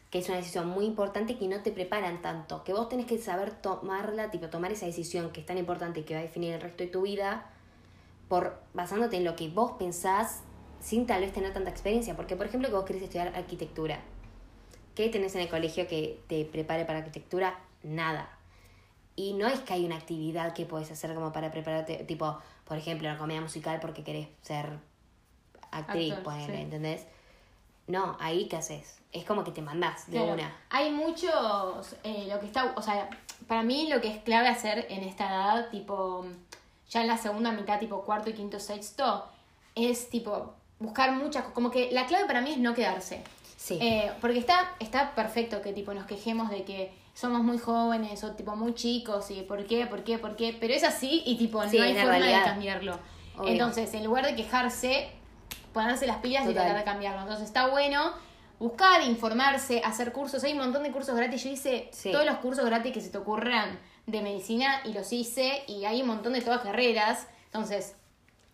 [SPEAKER 1] que es una decisión muy importante que no te preparan tanto. Que vos tenés que saber tomarla, tipo tomar esa decisión que es tan importante y que va a definir el resto de tu vida, por basándote en lo que vos pensás sin tal vez tener tanta experiencia. Porque, por ejemplo, que vos querés estudiar arquitectura. ¿Qué tenés en el colegio que te prepare para arquitectura? Nada. Y no es que hay una actividad que podés hacer como para prepararte, tipo, por ejemplo, una comedia musical porque querés ser actriz,
[SPEAKER 2] Actor,
[SPEAKER 1] ponele,
[SPEAKER 2] sí.
[SPEAKER 1] ¿entendés? No, ahí qué haces. Es como que te mandás de
[SPEAKER 2] Claro.
[SPEAKER 1] una.
[SPEAKER 2] Hay muchos, eh, lo que está, o sea, para mí lo que es clave hacer en esta edad, tipo, ya en la segunda mitad, tipo cuarto y quinto, sexto, es tipo buscar muchas, co- como que la clave para mí es no quedarse.
[SPEAKER 1] Sí.
[SPEAKER 2] Eh, porque está, está perfecto que tipo nos quejemos de que somos muy jóvenes o tipo muy chicos y por qué, por qué, por qué, pero es así y tipo
[SPEAKER 1] Sí,
[SPEAKER 2] no hay forma
[SPEAKER 1] realidad.
[SPEAKER 2] de cambiarlo.
[SPEAKER 1] Obvio.
[SPEAKER 2] Entonces, en lugar de quejarse, ponerse las pilas y tratar de cambiarlo. Entonces está bueno buscar, informarse, hacer cursos. Hay un montón de cursos gratis. Yo hice
[SPEAKER 1] Sí.
[SPEAKER 2] todos los cursos gratis que se te ocurran de medicina y los hice y hay un montón de todas carreras. Entonces,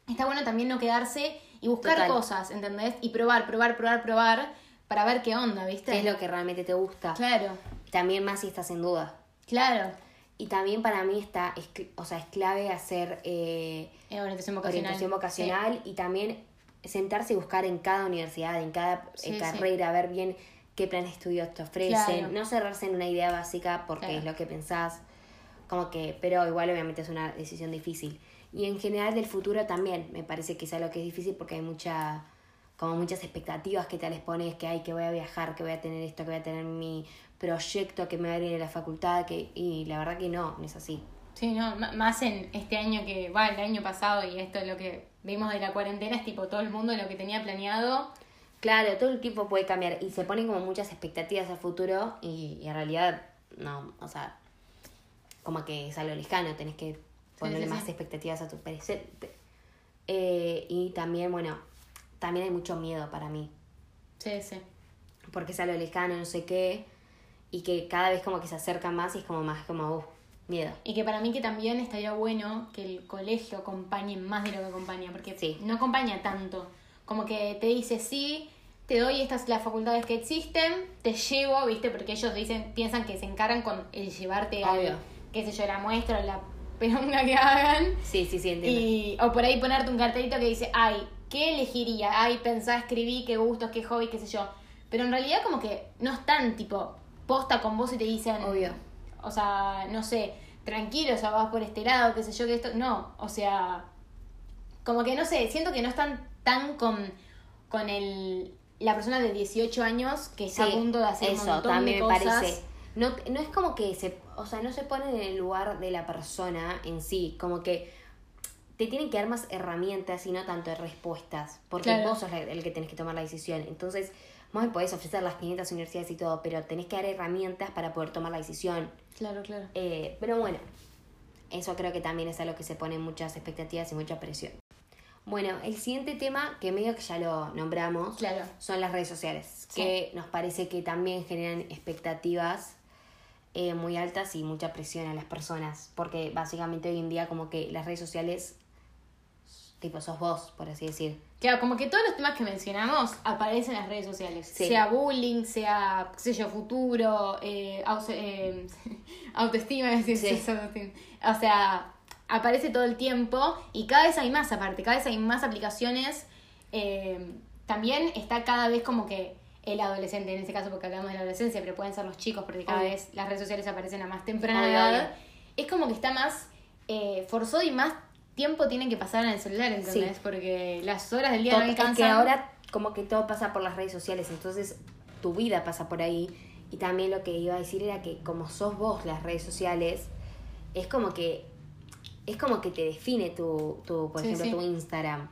[SPEAKER 2] está bueno también no quedarse y buscar
[SPEAKER 1] Total.
[SPEAKER 2] cosas, ¿entendés? Y probar, probar, probar, probar para ver qué onda, ¿viste?
[SPEAKER 1] ¿Qué es lo que realmente te gusta?
[SPEAKER 2] Claro,
[SPEAKER 1] También más si estás en duda.
[SPEAKER 2] claro.
[SPEAKER 1] Y también para mí está, es, o sea, es clave hacer eh,
[SPEAKER 2] Eh, orientación vocacional.
[SPEAKER 1] orientación vocacional y también sentarse y buscar en cada universidad, en cada eh,
[SPEAKER 2] sí.
[SPEAKER 1] carrera, ver bien qué plan de estudios te ofrecen,
[SPEAKER 2] Claro.
[SPEAKER 1] no cerrarse en una idea básica porque
[SPEAKER 2] Claro.
[SPEAKER 1] es lo que pensás, como que, pero igual obviamente es una decisión difícil. Y en general del futuro también, me parece que es algo que es difícil porque hay mucha, como muchas expectativas que te les pones, que hay, que voy a viajar, que voy a tener esto, que voy a tener mi proyecto, que me va a ir a la facultad, que, y la verdad que no, no es así.
[SPEAKER 2] Sí, no, más en este año que va, el año pasado y esto es lo que vimos de la cuarentena, es tipo todo el mundo lo que tenía planeado.
[SPEAKER 1] Claro, todo el tiempo puede cambiar y se ponen como muchas expectativas al futuro y, y en realidad no, o sea, como que es algo lejano, tenés que ponerle
[SPEAKER 2] sí,
[SPEAKER 1] más
[SPEAKER 2] sí.
[SPEAKER 1] expectativas a tu presente. Eh, y también, bueno, también hay mucho miedo para mí,
[SPEAKER 2] Sí, sí.
[SPEAKER 1] porque es algo lejano, no sé qué, y que cada vez como que se acerca más y es como más como, uh, miedo.
[SPEAKER 2] Y que para mí que también estaría bueno que el colegio acompañe más de lo que acompaña, porque
[SPEAKER 1] Sí.
[SPEAKER 2] no acompaña tanto. Como que te dice, sí, te doy estas las facultades que existen, te llevo, ¿viste? Porque ellos dicen, piensan que se encargan con el llevarte al, qué sé yo, la muestra o la peronga que hagan.
[SPEAKER 1] Sí, sí, sí, entiendo.
[SPEAKER 2] Y, o por ahí ponerte un cartelito que dice, ay, ¿qué elegiría? Ay, pensá, escribí, qué gustos, qué hobby, qué sé yo. Pero en realidad como que no están tipo posta con vos y te dicen,
[SPEAKER 1] Obvio.
[SPEAKER 2] o sea, no sé, tranquilo, o sea, vas por este lado, qué sé yo, que esto, no, o sea, como que no sé, siento que no están tan con, con el, la persona de 18 años que está a punto de hacer un
[SPEAKER 1] eso
[SPEAKER 2] montón
[SPEAKER 1] también
[SPEAKER 2] de
[SPEAKER 1] me parece. No, no es como que se, o sea, no se ponen en el lugar de la persona en sí, como que te tienen que dar más herramientas y no tanto respuestas, porque
[SPEAKER 2] Claro.
[SPEAKER 1] vos sos el que tenés que tomar la decisión. Entonces, vos me podés ofrecer las 500 universidades y todo, pero tenés que dar herramientas para poder tomar la decisión.
[SPEAKER 2] Claro, claro.
[SPEAKER 1] Eh, pero bueno, eso creo que también es algo que se pone muchas expectativas y mucha presión. Bueno, el siguiente tema, que medio que ya lo nombramos,
[SPEAKER 2] Claro.
[SPEAKER 1] son las redes sociales,
[SPEAKER 2] Sí.
[SPEAKER 1] que nos parece que también generan expectativas eh, muy altas y mucha presión a las personas, porque básicamente hoy en día como que las redes sociales, tipo, sos vos, por así decir.
[SPEAKER 2] Claro, como que todos los temas que mencionamos aparecen en las redes sociales.
[SPEAKER 1] Sí.
[SPEAKER 2] Sea bullying, sea, qué sé yo, futuro, eh, auto- eh, autoestima, es decir,
[SPEAKER 1] Sí.
[SPEAKER 2] autoestima. o sea, aparece todo el tiempo y cada vez hay más aparte, cada vez hay más aplicaciones. Eh, también está cada vez como que el adolescente, en este caso porque hablamos de la adolescencia, pero pueden ser los chicos porque cada vez las redes sociales aparecen a más temprana edad. Es como que está más forzado y más tiempo tienen que pasar en el celular, ¿entendés?
[SPEAKER 1] Sí.
[SPEAKER 2] Porque las horas del día
[SPEAKER 1] Tot-
[SPEAKER 2] no
[SPEAKER 1] es
[SPEAKER 2] alcanzan.
[SPEAKER 1] que ahora como que todo pasa por las redes sociales, entonces tu vida pasa por ahí. Y también lo que iba a decir era que como sos vos las redes sociales, es como que es como que te define tu, tu por
[SPEAKER 2] Sí,
[SPEAKER 1] ejemplo,
[SPEAKER 2] sí.
[SPEAKER 1] tu Instagram.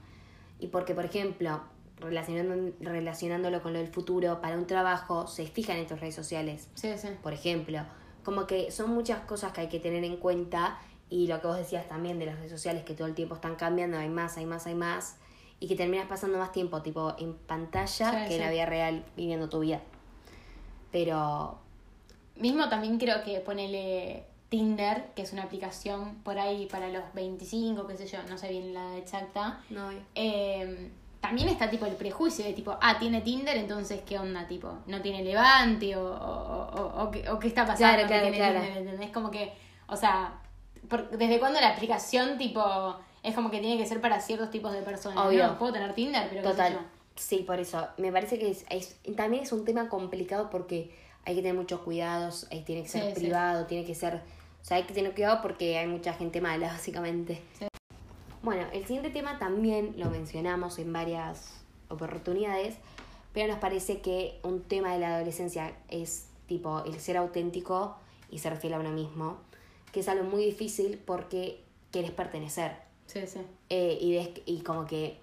[SPEAKER 1] Y porque, por ejemplo, relacionando, relacionándolo con lo del futuro, para un trabajo se fijan en tus redes sociales
[SPEAKER 2] Sí, sí.
[SPEAKER 1] por ejemplo. Como que son muchas cosas que hay que tener en cuenta y lo que vos decías también de las redes sociales que todo el tiempo están cambiando, hay más, hay más, hay más y que terminas pasando más tiempo tipo en pantalla
[SPEAKER 2] Sí,
[SPEAKER 1] que en la vida real viviendo tu vida. Pero
[SPEAKER 2] Mismo también creo que ponele Tinder, que es una aplicación por ahí para los 25, qué sé yo, no sé bien la exacta.
[SPEAKER 1] no,
[SPEAKER 2] Eh, también está tipo el prejuicio de tipo, ah, tiene Tinder, entonces qué onda, tipo, no tiene levante o, o, o, o qué, o qué está pasando
[SPEAKER 1] Claro, claro,
[SPEAKER 2] tiene
[SPEAKER 1] claro.
[SPEAKER 2] Tinder, ¿entendés? Como que, o sea, ¿desde cuándo la aplicación tipo es como que tiene que ser para ciertos tipos de personas?
[SPEAKER 1] Obvio.
[SPEAKER 2] No, puedo tener Tinder, pero
[SPEAKER 1] Total. Sí, por eso. Me parece que es, es- también es un tema complicado porque hay que tener muchos cuidados, ahí tiene que ser
[SPEAKER 2] Sí, sí.
[SPEAKER 1] privado, tiene que ser... O sea, hay que tener cuidado porque hay mucha gente mala, básicamente.
[SPEAKER 2] Sí.
[SPEAKER 1] Bueno, el siguiente tema también lo mencionamos en varias oportunidades, pero nos parece que un tema de la adolescencia es tipo el ser auténtico y ser fiel a uno mismo, que es algo muy difícil porque quieres pertenecer.
[SPEAKER 2] Sí, sí.
[SPEAKER 1] Eh, y, des- y como que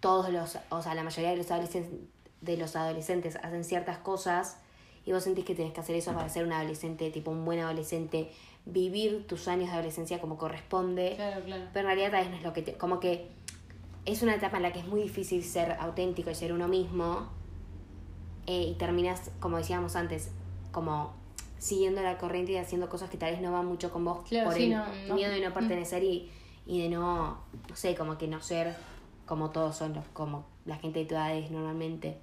[SPEAKER 1] todos los, o sea, la mayoría de los adolescentes, de los adolescentes hacen ciertas cosas y vos sentís que tenés que hacer eso para ser un adolescente, tipo un buen adolescente, vivir tus años de adolescencia como corresponde,
[SPEAKER 2] Claro, claro.
[SPEAKER 1] pero en realidad tal vez no es lo que te, como que es una etapa en la que es muy difícil ser auténtico y ser uno mismo eh, y terminas, como decíamos antes, como siguiendo la corriente y haciendo cosas que tal vez no van mucho con vos
[SPEAKER 2] Claro,
[SPEAKER 1] por
[SPEAKER 2] sí,
[SPEAKER 1] el
[SPEAKER 2] no, no.
[SPEAKER 1] miedo de no
[SPEAKER 2] Mm.
[SPEAKER 1] pertenecer y, y de no, no sé, como que no ser como todos son los, como la gente de tu edad es normalmente.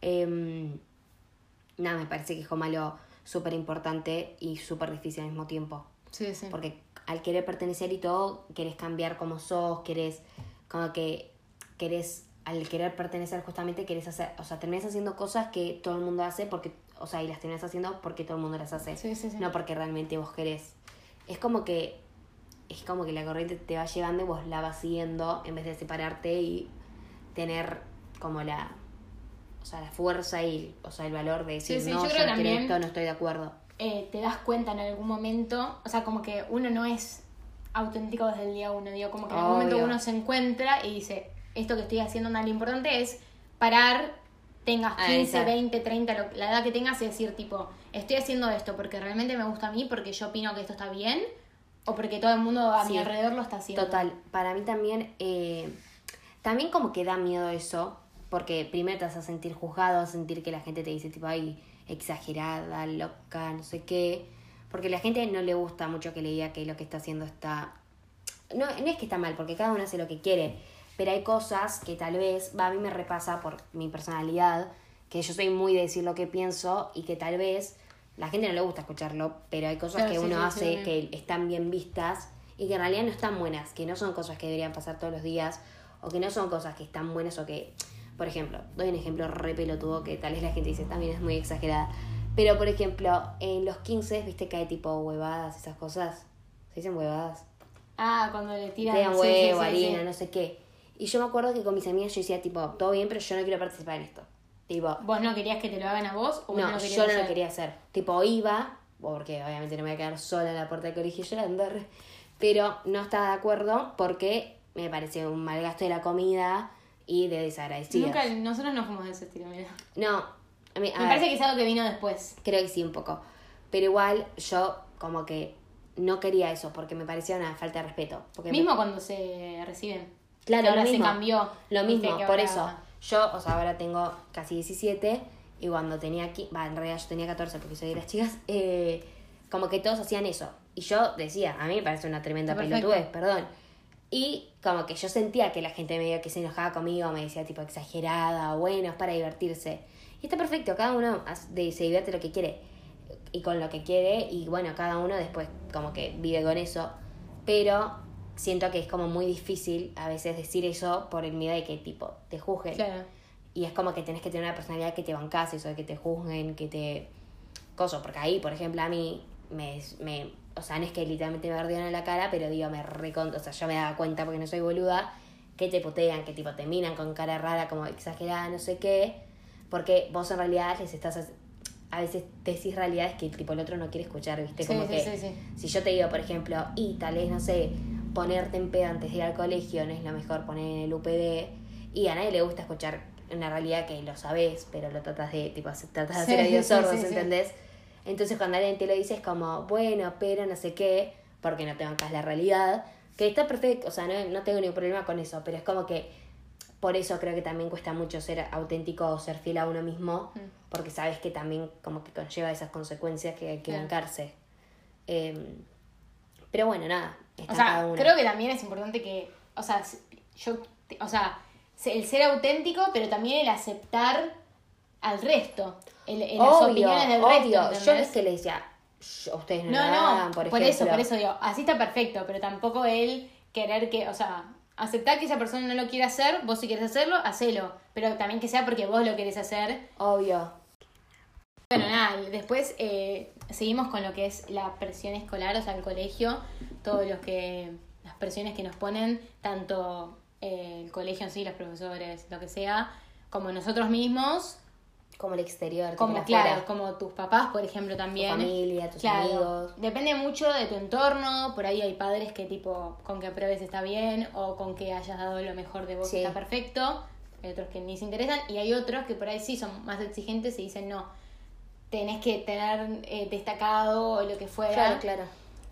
[SPEAKER 1] Em, nada, me parece que es como algo súper importante y súper difícil al mismo tiempo.
[SPEAKER 2] Sí, sí.
[SPEAKER 1] Porque al querer pertenecer y todo, querés cambiar como sos, querés, como que querés, al querer pertenecer justamente, querés hacer, o sea, terminás haciendo cosas que todo el mundo hace porque, o sea, y las terminás haciendo porque todo el mundo las hace,
[SPEAKER 2] Sí, sí, sí.
[SPEAKER 1] no porque realmente vos querés. Es como que, es como que la corriente te va llevando y vos la vas siguiendo en vez de separarte y tener como la, o sea, la fuerza y, o sea, el valor de decir, no,
[SPEAKER 2] yo
[SPEAKER 1] yo,
[SPEAKER 2] creo
[SPEAKER 1] no
[SPEAKER 2] también-
[SPEAKER 1] esto, no estoy de acuerdo.
[SPEAKER 2] eh, te das cuenta en algún momento, o sea, como que uno no es auténtico desde el día uno, digo, como que en algún momento
[SPEAKER 1] Obvio.
[SPEAKER 2] uno se encuentra y dice, esto que estoy haciendo nada, lo importante es parar, tengas 15,
[SPEAKER 1] Analizar.
[SPEAKER 2] 20, 30, lo- la edad que tengas y decir tipo, estoy haciendo esto porque realmente me gusta a mí, porque yo opino que esto está bien, o porque todo el mundo a mi alrededor lo está haciendo.
[SPEAKER 1] Total, para mí también, eh, también como que da miedo eso, porque primero te vas a sentir juzgado, a sentir que la gente te dice tipo, ay, exagerada, loca, no sé qué, porque a la gente no le gusta mucho que le diga que lo que está haciendo está... No, no es que está mal, porque cada uno hace lo que quiere, pero hay cosas que tal vez, va, a mí me repasa por mi personalidad, que yo soy muy de decir lo que pienso y que tal vez la gente no le gusta escucharlo, pero hay cosas
[SPEAKER 2] Claro,
[SPEAKER 1] que
[SPEAKER 2] sí,
[SPEAKER 1] uno
[SPEAKER 2] sí,
[SPEAKER 1] hace que están bien vistas y que en realidad no están buenas, que no son cosas que deberían pasar todos los días o que no son cosas que están buenas o que, por ejemplo, doy un ejemplo re pelotudo que tal vez la gente dice también es muy exagerada, pero por ejemplo, en los 15, viste que hay tipo huevadas, esas cosas, se dicen huevadas,
[SPEAKER 2] Ah, cuando le tiran,
[SPEAKER 1] huevo, harina, no sé qué. Y yo me acuerdo que con mis amigas yo decía tipo, todo bien, pero yo no quiero participar en esto. Tipo,
[SPEAKER 2] ¿Vos no querías que te lo hagan a vos o vos
[SPEAKER 1] no,
[SPEAKER 2] no
[SPEAKER 1] yo no
[SPEAKER 2] hacer?
[SPEAKER 1] lo quería hacer. Tipo, iba, porque obviamente no me voy a quedar sola en la puerta del colegio llorando, pero no estaba de acuerdo porque me parecía un mal gasto de la comida y de desagradecida.
[SPEAKER 2] Nunca, nosotros no fuimos de ese estilo, mira.
[SPEAKER 1] No, a mí, a
[SPEAKER 2] Me
[SPEAKER 1] ver,
[SPEAKER 2] parece que es algo que vino después.
[SPEAKER 1] creo que sí un poco. Pero igual yo como que no quería eso porque me parecía una falta de respeto. Porque me-
[SPEAKER 2] Mismo cuando se reciben.
[SPEAKER 1] Claro,
[SPEAKER 2] Que ahora
[SPEAKER 1] lo
[SPEAKER 2] se
[SPEAKER 1] mismo.
[SPEAKER 2] cambió.
[SPEAKER 1] Lo mismo, por eso. Yo, o sea, ahora tengo casi 17 y cuando tenía aquí, va, en realidad yo tenía 14 porque soy de las chicas, eh, como que todos hacían eso. Y yo decía, a mí me parece una tremenda
[SPEAKER 2] perfecto.
[SPEAKER 1] pelotudez, perdón. Y como que yo sentía que la gente medio que se enojaba conmigo, me decía tipo exagerada, bueno, es para divertirse. Y está perfecto, cada uno se divierte lo que quiere y con lo que quiere y bueno, cada uno después como que vive con eso. pero siento que es como muy difícil a veces decir eso por el miedo de que tipo te juzguen.
[SPEAKER 2] Claro.
[SPEAKER 1] Y es como que tenés que tener una personalidad que te bancas eso, de que te juzguen, que te... Coso, porque ahí, por ejemplo, a mí me... me o sea, no es que literalmente me ardieron en la cara, pero digo, me recon... O sea, yo me daba cuenta porque no soy boluda, que te putean, que tipo te miran con cara rara, como exagerada, no sé qué. Porque vos en realidad les estás... A veces decís realidades que tipo el otro no quiere escuchar, ¿viste? Como
[SPEAKER 2] sí,
[SPEAKER 1] que
[SPEAKER 2] sí, sí.
[SPEAKER 1] si yo te digo, por ejemplo, y tal vez, no sé, ponerte en pedo antes de ir al colegio no es lo mejor poner en el UPD, y a nadie le gusta escuchar una realidad que lo sabes, pero lo tratas de, tipo, tratas de
[SPEAKER 2] Sí,
[SPEAKER 1] hacer oídos
[SPEAKER 2] sí,
[SPEAKER 1] sordos,
[SPEAKER 2] sí, sí.
[SPEAKER 1] ¿entendés? Entonces cuando alguien te lo dice es como, bueno, pero no sé qué, porque no te bancas la realidad, que está perfecto, o sea, no, no tengo ningún problema con eso, pero es como que por eso creo que también cuesta mucho ser auténtico o ser fiel a uno mismo,
[SPEAKER 2] Mm.
[SPEAKER 1] porque sabes que también como que conlleva esas consecuencias que hay que bancarse. Em, pero bueno, nada. Está
[SPEAKER 2] O sea,
[SPEAKER 1] cada uno.
[SPEAKER 2] creo que también es importante que, o sea, yo, o sea, se- el ser auténtico, pero también el aceptar al resto, el, el- las opiniones del
[SPEAKER 1] obvio.
[SPEAKER 2] resto.
[SPEAKER 1] Yo es que le decía, "Shh, ustedes no,
[SPEAKER 2] No, no,
[SPEAKER 1] hagan",
[SPEAKER 2] por,
[SPEAKER 1] por,
[SPEAKER 2] eso, por eso digo, así está perfecto, pero tampoco él querer que, o sea, aceptar que esa persona no lo quiere hacer, vos si quieres hacerlo, hacelo, pero también que sea porque vos lo querés hacer.
[SPEAKER 1] Obvio.
[SPEAKER 2] Bueno, nada, después eh, seguimos con lo que es la presión escolar, o sea, el colegio, todos los que, las presiones que nos ponen, tanto eh, el colegio en sí, los profesores, lo que sea, como nosotros mismos,
[SPEAKER 1] Como el exterior,
[SPEAKER 2] como
[SPEAKER 1] la
[SPEAKER 2] claro, como tus papás, por ejemplo, también.
[SPEAKER 1] Tu familia, tus
[SPEAKER 2] Claro,
[SPEAKER 1] amigos.
[SPEAKER 2] Depende mucho de tu entorno, por ahí hay padres que tipo con que apruebes está bien o con que hayas dado lo mejor de vos
[SPEAKER 1] Sí.
[SPEAKER 2] está perfecto, hay otros que ni se interesan y hay otros que por ahí sí son más exigentes y dicen no, tenés que tener eh, destacado o lo que fuera
[SPEAKER 1] Claro, claro.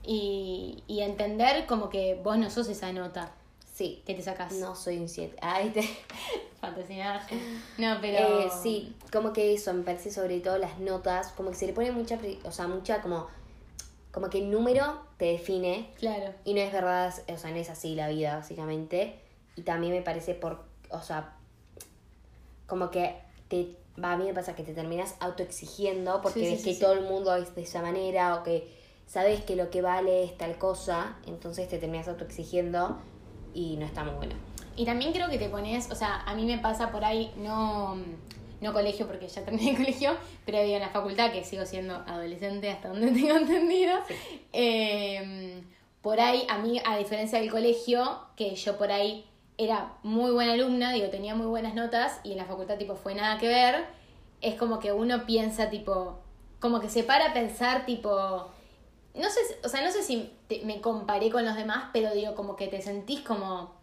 [SPEAKER 2] Y, y entender como que vos no sos esa nota
[SPEAKER 1] Sí.
[SPEAKER 2] que te sacás.
[SPEAKER 1] No soy un 7. Ay, te...
[SPEAKER 2] Fantasinaje. No, pero...
[SPEAKER 1] Eh, sí, como que eso, me parece sobre todo las notas, como que se le pone mucha, o sea, mucha como, como que el número te define
[SPEAKER 2] Claro.
[SPEAKER 1] y no es verdad, o sea, no es así la vida, básicamente. Y también me parece por, o sea, como que te, va, a mí me pasa que te terminas autoexigiendo porque
[SPEAKER 2] Sí,
[SPEAKER 1] ves
[SPEAKER 2] sí,
[SPEAKER 1] que
[SPEAKER 2] sí.
[SPEAKER 1] todo el mundo es de esa manera o que sabes que lo que vale es tal cosa, entonces te terminas autoexigiendo y no está muy bueno.
[SPEAKER 2] Y también creo que te pones, o sea, a mí me pasa por ahí, no, no colegio porque ya terminé el colegio, pero digo en la facultad que sigo siendo adolescente hasta donde tengo entendido. Eh, por ahí, a mí, a diferencia del colegio, que yo por ahí era muy buena alumna, digo, tenía muy buenas notas y en la facultad tipo fue nada que ver, es como que uno piensa tipo, como que se para a pensar tipo, no sé, o sea, no sé si te- me comparé con los demás, pero digo, como que te sentís como,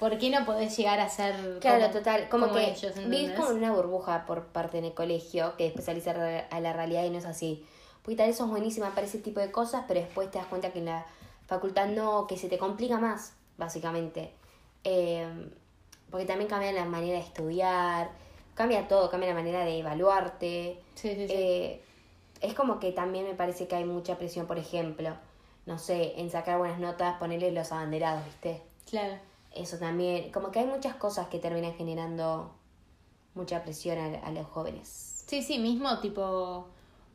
[SPEAKER 2] ¿por qué no podés llegar a ser
[SPEAKER 1] Claro,
[SPEAKER 2] como-
[SPEAKER 1] total. Como, que
[SPEAKER 2] ellos,
[SPEAKER 1] vivís como una burbuja por parte en el colegio que después salís a, re- a la realidad y no es así. Porque tal vez sos buenísima para ese tipo de cosas, pero después te das cuenta que en la facultad no, que se te complica más, básicamente. Eh, porque también cambia la manera de estudiar, cambia todo, cambia la manera de evaluarte.
[SPEAKER 2] Sí, sí, sí.
[SPEAKER 1] Eh, es como que también me parece que hay mucha presión, por ejemplo, no sé, en sacar buenas notas, ponerle los abanderados, ¿viste?
[SPEAKER 2] claro.
[SPEAKER 1] Eso también, como que hay muchas cosas que terminan generando mucha presión a, a los jóvenes.
[SPEAKER 2] Sí, sí, mismo tipo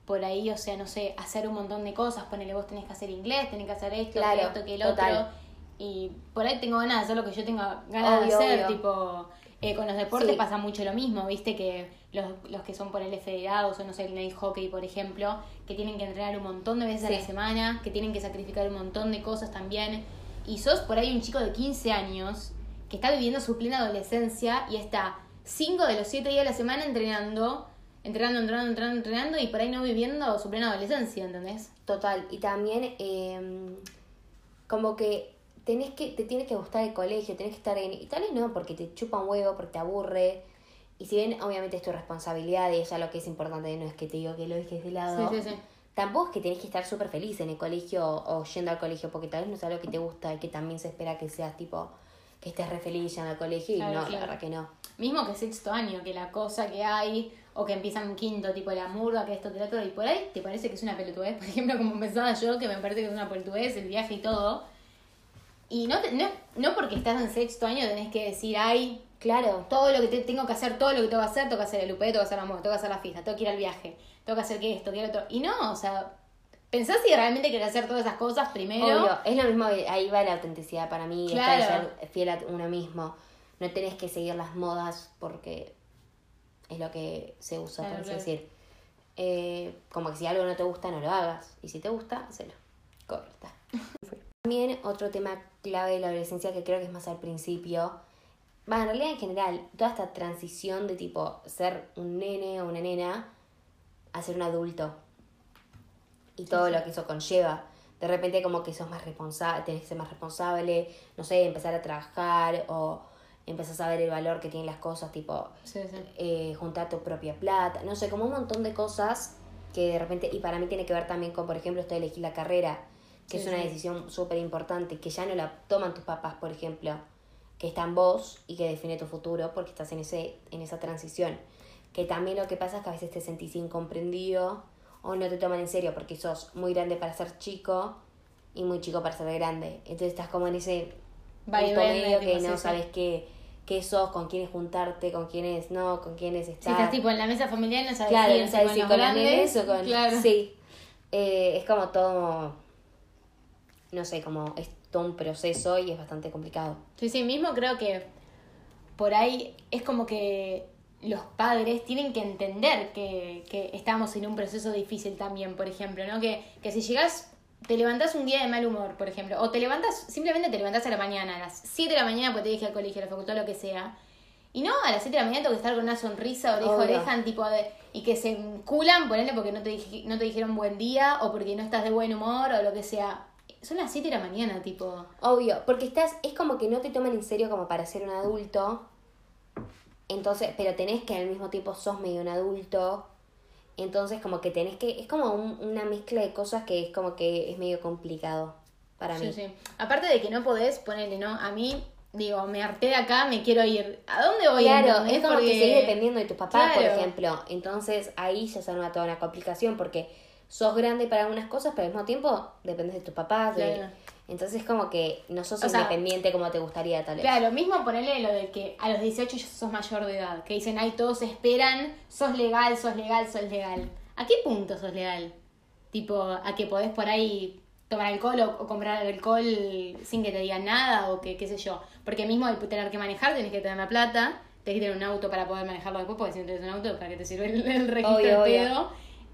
[SPEAKER 2] por ahí, o sea, no sé, hacer un montón de cosas, ponele vos tenés que hacer inglés, tenés que hacer esto,
[SPEAKER 1] Claro,
[SPEAKER 2] que esto, que el
[SPEAKER 1] total.
[SPEAKER 2] otro. Y por ahí tengo ganas de hacer lo que yo tenga ganas de hacer,
[SPEAKER 1] obvio.
[SPEAKER 2] tipo, eh, con los deportes
[SPEAKER 1] Sí.
[SPEAKER 2] pasa mucho lo mismo, viste que los, los que son por el federados o no sé, el nail hockey, por ejemplo, que tienen que entrenar un montón de veces a la semana, que tienen que sacrificar un montón de cosas también. Y sos por ahí un chico de 15 años que está viviendo su plena adolescencia y está 5 de los 7 días de la semana entrenando, entrenando, entrenando, entrenando, entrenando y por ahí no viviendo su plena adolescencia, ¿entendés?
[SPEAKER 1] Total, y también eh, como que tenés que, te tiene que gustar el colegio, tenés que estar en... Y tal vez no, porque te chupa un huevo, porque te aburre. Y si bien obviamente es tu responsabilidad y eso lo que es importante, no es que te digo que lo dejes de lado.
[SPEAKER 2] Sí, sí, sí.
[SPEAKER 1] Tampoco es que tenés que estar súper feliz en el colegio o, yendo al colegio, porque tal vez no es algo que te gusta y que también se espera que seas tipo, que estés re feliz yendo al colegio y
[SPEAKER 2] Claro,
[SPEAKER 1] no,
[SPEAKER 2] claro.
[SPEAKER 1] la verdad que no.
[SPEAKER 2] Mismo que sexto año, que la cosa que hay, o que empiezan en quinto, tipo la murga, que esto, que lo otro, y por ahí te parece que es una pelotudez, por ejemplo, como pensaba yo, que me parece que es una pelotudez, el viaje y todo. Y no, te- no, no porque estás en sexto año tenés que decir, ay,
[SPEAKER 1] Claro,
[SPEAKER 2] todo lo que te- tengo que hacer, todo lo que tengo que hacer, tengo que hacer el UP, tengo que hacer la moda, tengo que hacer la fiesta, tengo que ir al viaje, tengo que hacer que esto, que lo otro. Y no, o sea, pensás si realmente querés hacer todas esas cosas primero.
[SPEAKER 1] Obvio, es lo mismo, ahí va la autenticidad para mí,
[SPEAKER 2] Claro.
[SPEAKER 1] ser fiel a uno mismo. No tenés que seguir las modas porque es lo que se usa,
[SPEAKER 2] Claro,
[SPEAKER 1] por así
[SPEAKER 2] claro.
[SPEAKER 1] decir. Eh, como que si algo no te gusta, no lo hagas. Y si te gusta, hacelo. Corta. También otro tema clave de la adolescencia que creo que es más al principio. Va, en realidad en general, toda esta transición de tipo ser un nene o una nena a ser un adulto. Y todo lo que eso conlleva. De repente como que sos más responsable, tenés que ser más responsable, no sé, empezar a trabajar o empezás a ver el valor que tienen las cosas, tipo
[SPEAKER 2] sí.
[SPEAKER 1] eh, juntar tu propia plata, no sé, como un montón de cosas que de repente, y para mí tiene que ver también con, por ejemplo, esto de elegir la carrera, que
[SPEAKER 2] Sí,
[SPEAKER 1] es una decisión súper importante, que ya no la toman tus papás, por ejemplo, que está en vos y que define tu futuro porque estás en, ese, en esa transición. Que también lo que pasa es que a veces te sentís incomprendido o no te toman en serio porque sos muy grande para ser chico y muy chico para ser grande. Entonces estás como en ese punto medio que no sabes qué, qué sos, con quiénes juntarte, con quiénes no, con quiénes
[SPEAKER 2] Si
[SPEAKER 1] estar.
[SPEAKER 2] estás tipo en la mesa familiar no sabes
[SPEAKER 1] claro,
[SPEAKER 2] si
[SPEAKER 1] no
[SPEAKER 2] es
[SPEAKER 1] sabes
[SPEAKER 2] con
[SPEAKER 1] si con los
[SPEAKER 2] grandes.
[SPEAKER 1] o con...
[SPEAKER 2] Claro.
[SPEAKER 1] Sí, Eh, es como todo, no sé, como es todo un proceso y es bastante complicado.
[SPEAKER 2] Sí, sí, mismo creo que por ahí es como que los padres tienen que entender que, que estamos en un proceso difícil también, por ejemplo, ¿no? Que, que si llegas, te levantás un día de mal humor, por ejemplo, o te levantas, simplemente te levantás a la mañana, a las 7 de la mañana, porque te dije al colegio, a la facultad, lo que sea, y no, a las 7 de la mañana tengo que estar con una sonrisa, oreja
[SPEAKER 1] Obvio.
[SPEAKER 2] oreja, tipo de, y que se culan, ponerle porque no te, dij- no te dijeron buen día, o porque no estás de buen humor, o lo que sea. Son las 7 de la mañana, tipo...
[SPEAKER 1] Obvio, porque estás, es como que no te toman en serio como para ser un adulto. Entonces, pero tenés que al mismo tiempo sos medio un adulto. Entonces, como que tenés que, es como un- una mezcla de cosas que es como que es medio complicado para mí.
[SPEAKER 2] Sí, sí. Aparte de que no podés ponerle, ¿no? A mí, digo, me harté de acá, me quiero ir. ¿A dónde voy?
[SPEAKER 1] Claro, es como
[SPEAKER 2] Porque-
[SPEAKER 1] que seguís dependiendo de tus papás, por ejemplo. Entonces ahí ya se arma toda una complicación porque sos grande para algunas cosas, pero al mismo tiempo dependes de tus papás. de-. Entonces como que no sos
[SPEAKER 2] O sea,
[SPEAKER 1] independiente como te gustaría tal vez.
[SPEAKER 2] Claro, mismo ponerle lo de que a los 18 ya sos mayor de edad. Que dicen, ay, todos esperan, sos legal, sos legal, sos legal. ¿A qué punto sos legal? Tipo, a que podés por ahí tomar alcohol o, o comprar alcohol sin que te digan nada o que qué sé yo. Porque mismo el tener que manejar tenés que tener la plata, tenés que tener un auto para poder manejarlo después, porque si no tenés un auto, ¿para qué te sirve el, el registro
[SPEAKER 1] Obvio,
[SPEAKER 2] de
[SPEAKER 1] obvio.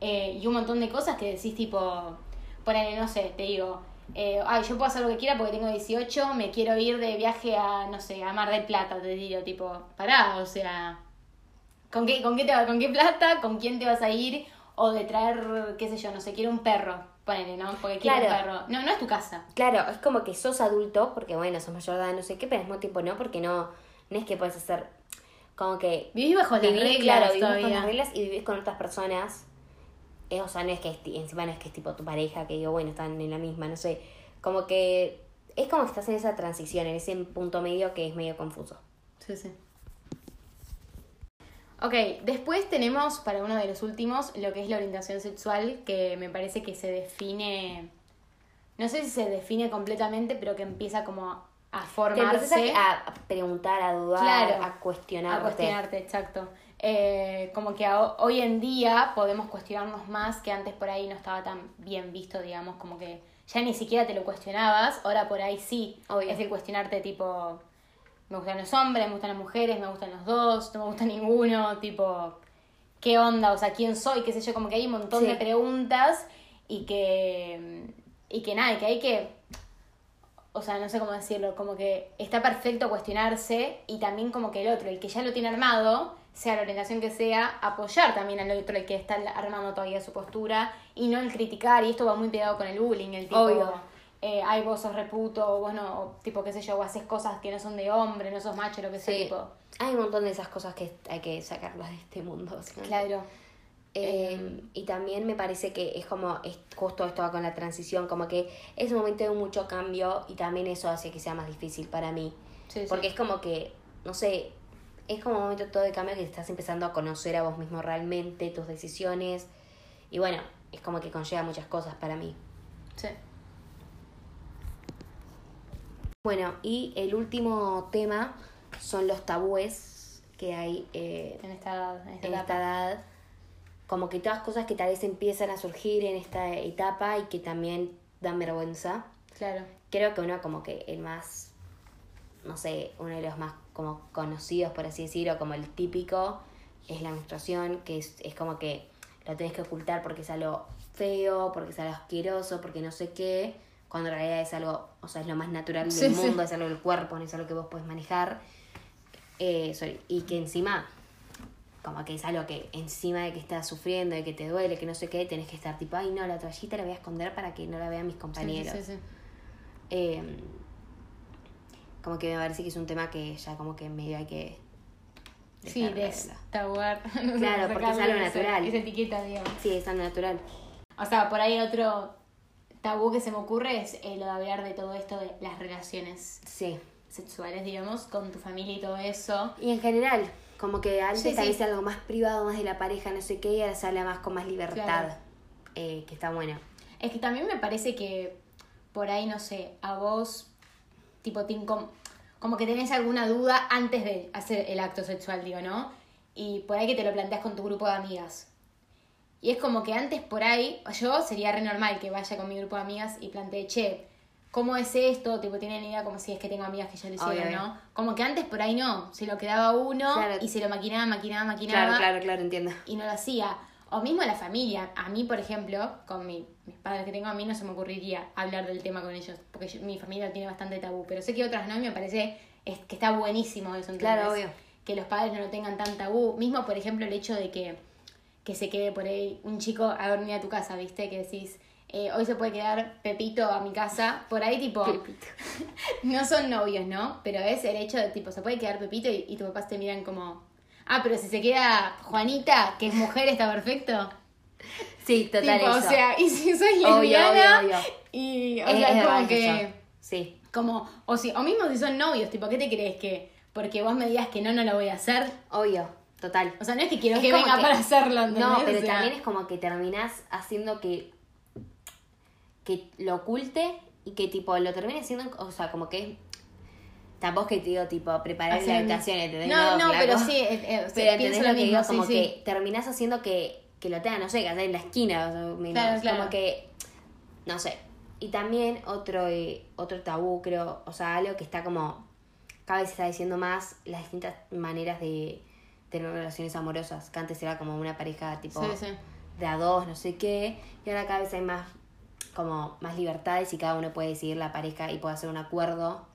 [SPEAKER 2] Eh, y un montón de cosas que decís tipo, ponele, no sé, te digo, eh, ay, yo puedo hacer lo que quiera porque tengo 18, me quiero ir de viaje a, no sé, a Mar del Plata, te digo, tipo, pará, o sea, ¿con qué, con qué, te ¿con qué plata? ¿Con quién te vas a ir? O de traer, qué sé yo, no sé, quiero un perro, ponele, ¿no? Porque quiero un
[SPEAKER 1] Claro.
[SPEAKER 2] perro. No, no es tu casa.
[SPEAKER 1] Claro, es como que sos adulto, porque bueno, sos mayor de edad, no sé qué, pero al mismo tiempo no, porque no, no es que puedes hacer como que
[SPEAKER 2] Vivís bajo las
[SPEAKER 1] vivís,
[SPEAKER 2] reglas
[SPEAKER 1] claro, vivís
[SPEAKER 2] todavía.
[SPEAKER 1] con las reglas y vivís con otras personas. Eh, o sea, no es que es encima no es que es tipo tu pareja, que digo, bueno, están en la misma, no sé. Como que es como que estás en esa transición, en ese punto medio que es medio confuso.
[SPEAKER 2] Sí, sí. Ok, después tenemos para uno de los últimos lo que es la orientación sexual, que me parece que se define, no sé si se define completamente, pero que empieza como a formarse.
[SPEAKER 1] a, a preguntar, a dudar,
[SPEAKER 2] Claro.
[SPEAKER 1] a cuestionarte.
[SPEAKER 2] A cuestionarte, exacto. Eh, como que hoy en día podemos cuestionarnos más que antes por ahí no estaba tan bien visto, digamos, como que ya ni siquiera te lo cuestionabas, ahora por ahí sí.
[SPEAKER 1] Obvio.
[SPEAKER 2] Es el cuestionarte tipo, me gustan los hombres, me gustan las mujeres, me gustan los dos, no me gusta ninguno, tipo, ¿qué onda? O sea, ¿quién soy? ¿Qué sé yo? Como que hay un montón
[SPEAKER 1] Sí.
[SPEAKER 2] de preguntas y que, y que nada, que hay que o sea, no sé cómo decirlo, como que está perfecto cuestionarse y también como que el otro, el que ya lo tiene armado, sea la orientación que sea, apoyar también al otro, el que está armando todavía su postura y no el criticar, y esto va muy pegado con el bullying, el tipo,
[SPEAKER 1] Obvio.
[SPEAKER 2] eh, ay, vos sos reputo, o vos no, o tipo, qué sé yo, o haces cosas que no son de hombre, no sos macho, lo que sea,
[SPEAKER 1] Sí.
[SPEAKER 2] tipo,
[SPEAKER 1] Hay un montón de esas cosas que hay que sacarlas de este mundo, básicamente.
[SPEAKER 2] claro,
[SPEAKER 1] Eh, y también me parece que es como, es, justo esto va con la transición, como que es un momento de mucho cambio y también eso hace que sea más difícil para mí.
[SPEAKER 2] sí, sí.
[SPEAKER 1] Porque es como que, no sé, es como un momento todo de cambio que estás empezando a conocer a vos mismo realmente, tus decisiones. Y bueno, es como que conlleva muchas cosas para mí.
[SPEAKER 2] Sí.
[SPEAKER 1] Bueno, y el último tema son los tabúes que hay eh,
[SPEAKER 2] En esta, en esta
[SPEAKER 1] en esta
[SPEAKER 2] etapa.
[SPEAKER 1] edad. como que todas cosas que tal vez empiezan a surgir en esta etapa y que también dan vergüenza.
[SPEAKER 2] Claro.
[SPEAKER 1] Creo que uno como que el más, no sé, uno de los más como conocidos, por así decirlo, como el típico, es la menstruación, que es, es como que lo tenés que ocultar porque es algo feo, porque es algo asqueroso, porque no sé qué, cuando en realidad es algo, o sea, es lo más natural del
[SPEAKER 2] sí.
[SPEAKER 1] mundo, es algo del cuerpo, no es algo que vos podés manejar. Eh, sorry, y que encima, como que es algo que encima de que estás sufriendo, de que te duele, que no sé qué, tenés que estar tipo, ay no, la toallita la voy a esconder para que no la vean mis compañeros.
[SPEAKER 2] sí, sí.
[SPEAKER 1] Eh, como que me parece que es un tema que ya como que medio hay que...
[SPEAKER 2] Sí, destaguar. No
[SPEAKER 1] Claro, porque es algo natural.
[SPEAKER 2] Esa etiqueta, digamos.
[SPEAKER 1] Sí, es tan natural.
[SPEAKER 2] O sea, por ahí otro tabú que se me ocurre es eh, lo de hablar de todo esto de las relaciones
[SPEAKER 1] Sí.
[SPEAKER 2] sexuales, digamos, con tu familia y todo eso.
[SPEAKER 1] Y en general, como que antes
[SPEAKER 2] Sí, sí.
[SPEAKER 1] algo más privado, más de la pareja, no sé qué, y ahora se habla más con más libertad.
[SPEAKER 2] Claro.
[SPEAKER 1] Eh, que está bueno.
[SPEAKER 2] Es que también me parece que por ahí, no sé, a vos, tipo, te como que tenés alguna duda antes de hacer el acto sexual, digo, ¿no? Y por ahí que te lo planteas con tu grupo de amigas. Y es como que antes por ahí, yo sería re normal que vaya con mi grupo de amigas y plantee, che, ¿cómo es esto? Tipo, tienen idea como si es que tengo amigas que ya lo hicieron,
[SPEAKER 1] Obvio,
[SPEAKER 2] ¿no? Como que antes por ahí no, se lo quedaba uno
[SPEAKER 1] Claro.
[SPEAKER 2] y se lo maquinaba, maquinaba, maquinaba
[SPEAKER 1] Claro, claro, claro, entiendo.
[SPEAKER 2] y no lo hacía. O mismo la familia. A mí, por ejemplo, con mi- mis padres que tengo, a mí no se me ocurriría hablar del tema con ellos, porque yo- mi familia tiene bastante tabú. Pero sé que otras no, y me parece es, que está buenísimo eso. ¿entendés?
[SPEAKER 1] Claro, obvio.
[SPEAKER 2] Que los padres no lo tengan tan tabú. Mismo, por ejemplo, el hecho de que, que se quede por ahí un chico a dormir a tu casa, ¿viste? Que decís, eh, hoy se puede quedar Pepito a mi casa. Por ahí, tipo,
[SPEAKER 1] Pepito.
[SPEAKER 2] no son novios, ¿no? Pero es el hecho de, tipo, se puede quedar Pepito y, y tus papás te miran como, ah, pero si se queda Juanita, que es mujer, está perfecto.
[SPEAKER 1] Sí, total
[SPEAKER 2] Tipo,
[SPEAKER 1] eso.
[SPEAKER 2] o sea, y si soy lesbiana,
[SPEAKER 1] obvio, obvio.
[SPEAKER 2] y, o
[SPEAKER 1] Es-
[SPEAKER 2] sea,
[SPEAKER 1] es
[SPEAKER 2] es como que,
[SPEAKER 1] eso. Sí.
[SPEAKER 2] como, o, si, o mismo si son novios, tipo, ¿qué te crees que? Porque vos me digas que no, no lo voy a hacer.
[SPEAKER 1] Obvio, total.
[SPEAKER 2] O sea, no es que quiero
[SPEAKER 1] Es
[SPEAKER 2] que venga
[SPEAKER 1] que-
[SPEAKER 2] para hacerlo, ¿entendés?
[SPEAKER 1] No, pero
[SPEAKER 2] O sea,
[SPEAKER 1] también es como que terminás haciendo que que lo oculte y que tipo lo termine haciendo, o sea, como que tampoco que te digo tipo preparar la
[SPEAKER 2] haciendo-
[SPEAKER 1] habitación, ¿entendés?
[SPEAKER 2] No, no,
[SPEAKER 1] flaco.
[SPEAKER 2] pero sí, eh,
[SPEAKER 1] Pero entendés lo
[SPEAKER 2] lo
[SPEAKER 1] que
[SPEAKER 2] mismo,
[SPEAKER 1] digo,
[SPEAKER 2] sí,
[SPEAKER 1] como
[SPEAKER 2] sí.
[SPEAKER 1] que terminás haciendo que, que lo tengan, no sé, que hacer en la esquina, o sea, menos,
[SPEAKER 2] Claro, claro.
[SPEAKER 1] como que, no sé. Y también otro, eh, otro tabú, creo, o sea, algo que está como, cada vez se está diciendo más las distintas maneras de tener relaciones amorosas, que antes era como una pareja tipo
[SPEAKER 2] sí.
[SPEAKER 1] de a dos, no sé qué, y ahora cada vez hay más como más libertades y cada uno puede decidir la pareja y puede hacer un acuerdo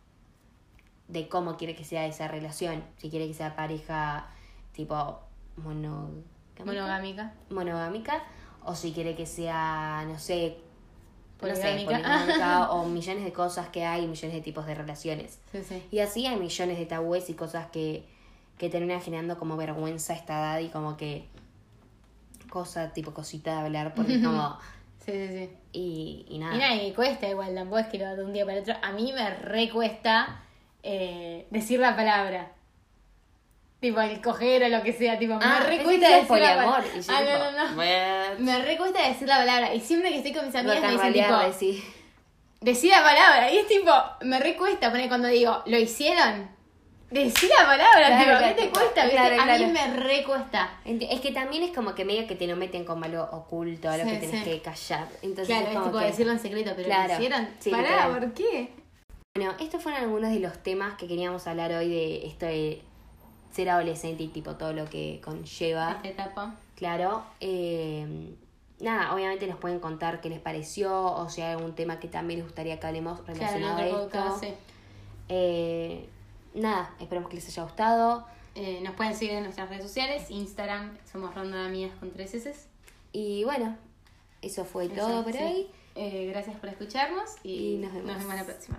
[SPEAKER 1] de cómo quiere que sea esa relación, si quiere que sea pareja tipo monogámica,
[SPEAKER 2] Monogámica.
[SPEAKER 1] monogámica o si quiere que sea, no sé, no sé,
[SPEAKER 2] Poligámica.
[SPEAKER 1] o millones de cosas que hay, millones de tipos de relaciones.
[SPEAKER 2] Sí, sí.
[SPEAKER 1] Y así hay millones de tabúes y cosas que, que terminan generando como vergüenza a esta edad y como que cosa, tipo cosita de hablar, porque como...
[SPEAKER 2] Sí, sí, sí.
[SPEAKER 1] Y, y nada.
[SPEAKER 2] Y nada, y cuesta igual, tampoco es que lo de un día para otro. A mí me recuesta eh, decir la palabra. Tipo, el coger o lo que sea, tipo,
[SPEAKER 1] Ah,
[SPEAKER 2] me recuesta decir la
[SPEAKER 1] poliamor,
[SPEAKER 2] palabra.
[SPEAKER 1] y yo
[SPEAKER 2] Ah, no, no, no.
[SPEAKER 1] "What?".
[SPEAKER 2] Me recuesta decir la palabra. Y siempre que estoy con mis amigas me dicen, tipo,
[SPEAKER 1] decí.
[SPEAKER 2] decí la palabra. Y es tipo, me recuesta poner cuando digo, ¿lo hicieron? Decí la palabra,
[SPEAKER 1] Claro,
[SPEAKER 2] tipo,
[SPEAKER 1] claro,
[SPEAKER 2] ¿qué te
[SPEAKER 1] tipo,
[SPEAKER 2] cuesta? viste?
[SPEAKER 1] claro,
[SPEAKER 2] A
[SPEAKER 1] claro.
[SPEAKER 2] mí me recuesta.
[SPEAKER 1] Es que también es como que medio que te lo meten como algo oculto, algo
[SPEAKER 2] Sí,
[SPEAKER 1] que tenés
[SPEAKER 2] sí.
[SPEAKER 1] que callar. Entonces
[SPEAKER 2] Claro,
[SPEAKER 1] es
[SPEAKER 2] es
[SPEAKER 1] como
[SPEAKER 2] tipo
[SPEAKER 1] que-
[SPEAKER 2] decirlo en secreto, pero
[SPEAKER 1] Claro,
[SPEAKER 2] lo hicieron.
[SPEAKER 1] sí,
[SPEAKER 2] Pará. ¿por qué?
[SPEAKER 1] Bueno, estos fueron algunos de los temas que queríamos hablar hoy de esto de ser adolescente y tipo todo lo que conlleva.
[SPEAKER 2] Esta etapa.
[SPEAKER 1] Claro. eh, nada, obviamente nos pueden contar qué les pareció o si hay algún tema que también les gustaría que hablemos relacionado a esto.
[SPEAKER 2] podcast, sí.
[SPEAKER 1] Eh, nada, esperamos que les haya gustado.
[SPEAKER 2] Eh, nos pueden seguir en nuestras redes sociales, Instagram, somos Ronda de Amigas con tres S.
[SPEAKER 1] Y bueno, eso fue todo por
[SPEAKER 2] Sí.
[SPEAKER 1] hoy.
[SPEAKER 2] Eh, gracias por escucharnos y,
[SPEAKER 1] Y nos vemos.
[SPEAKER 2] nos vemos la próxima.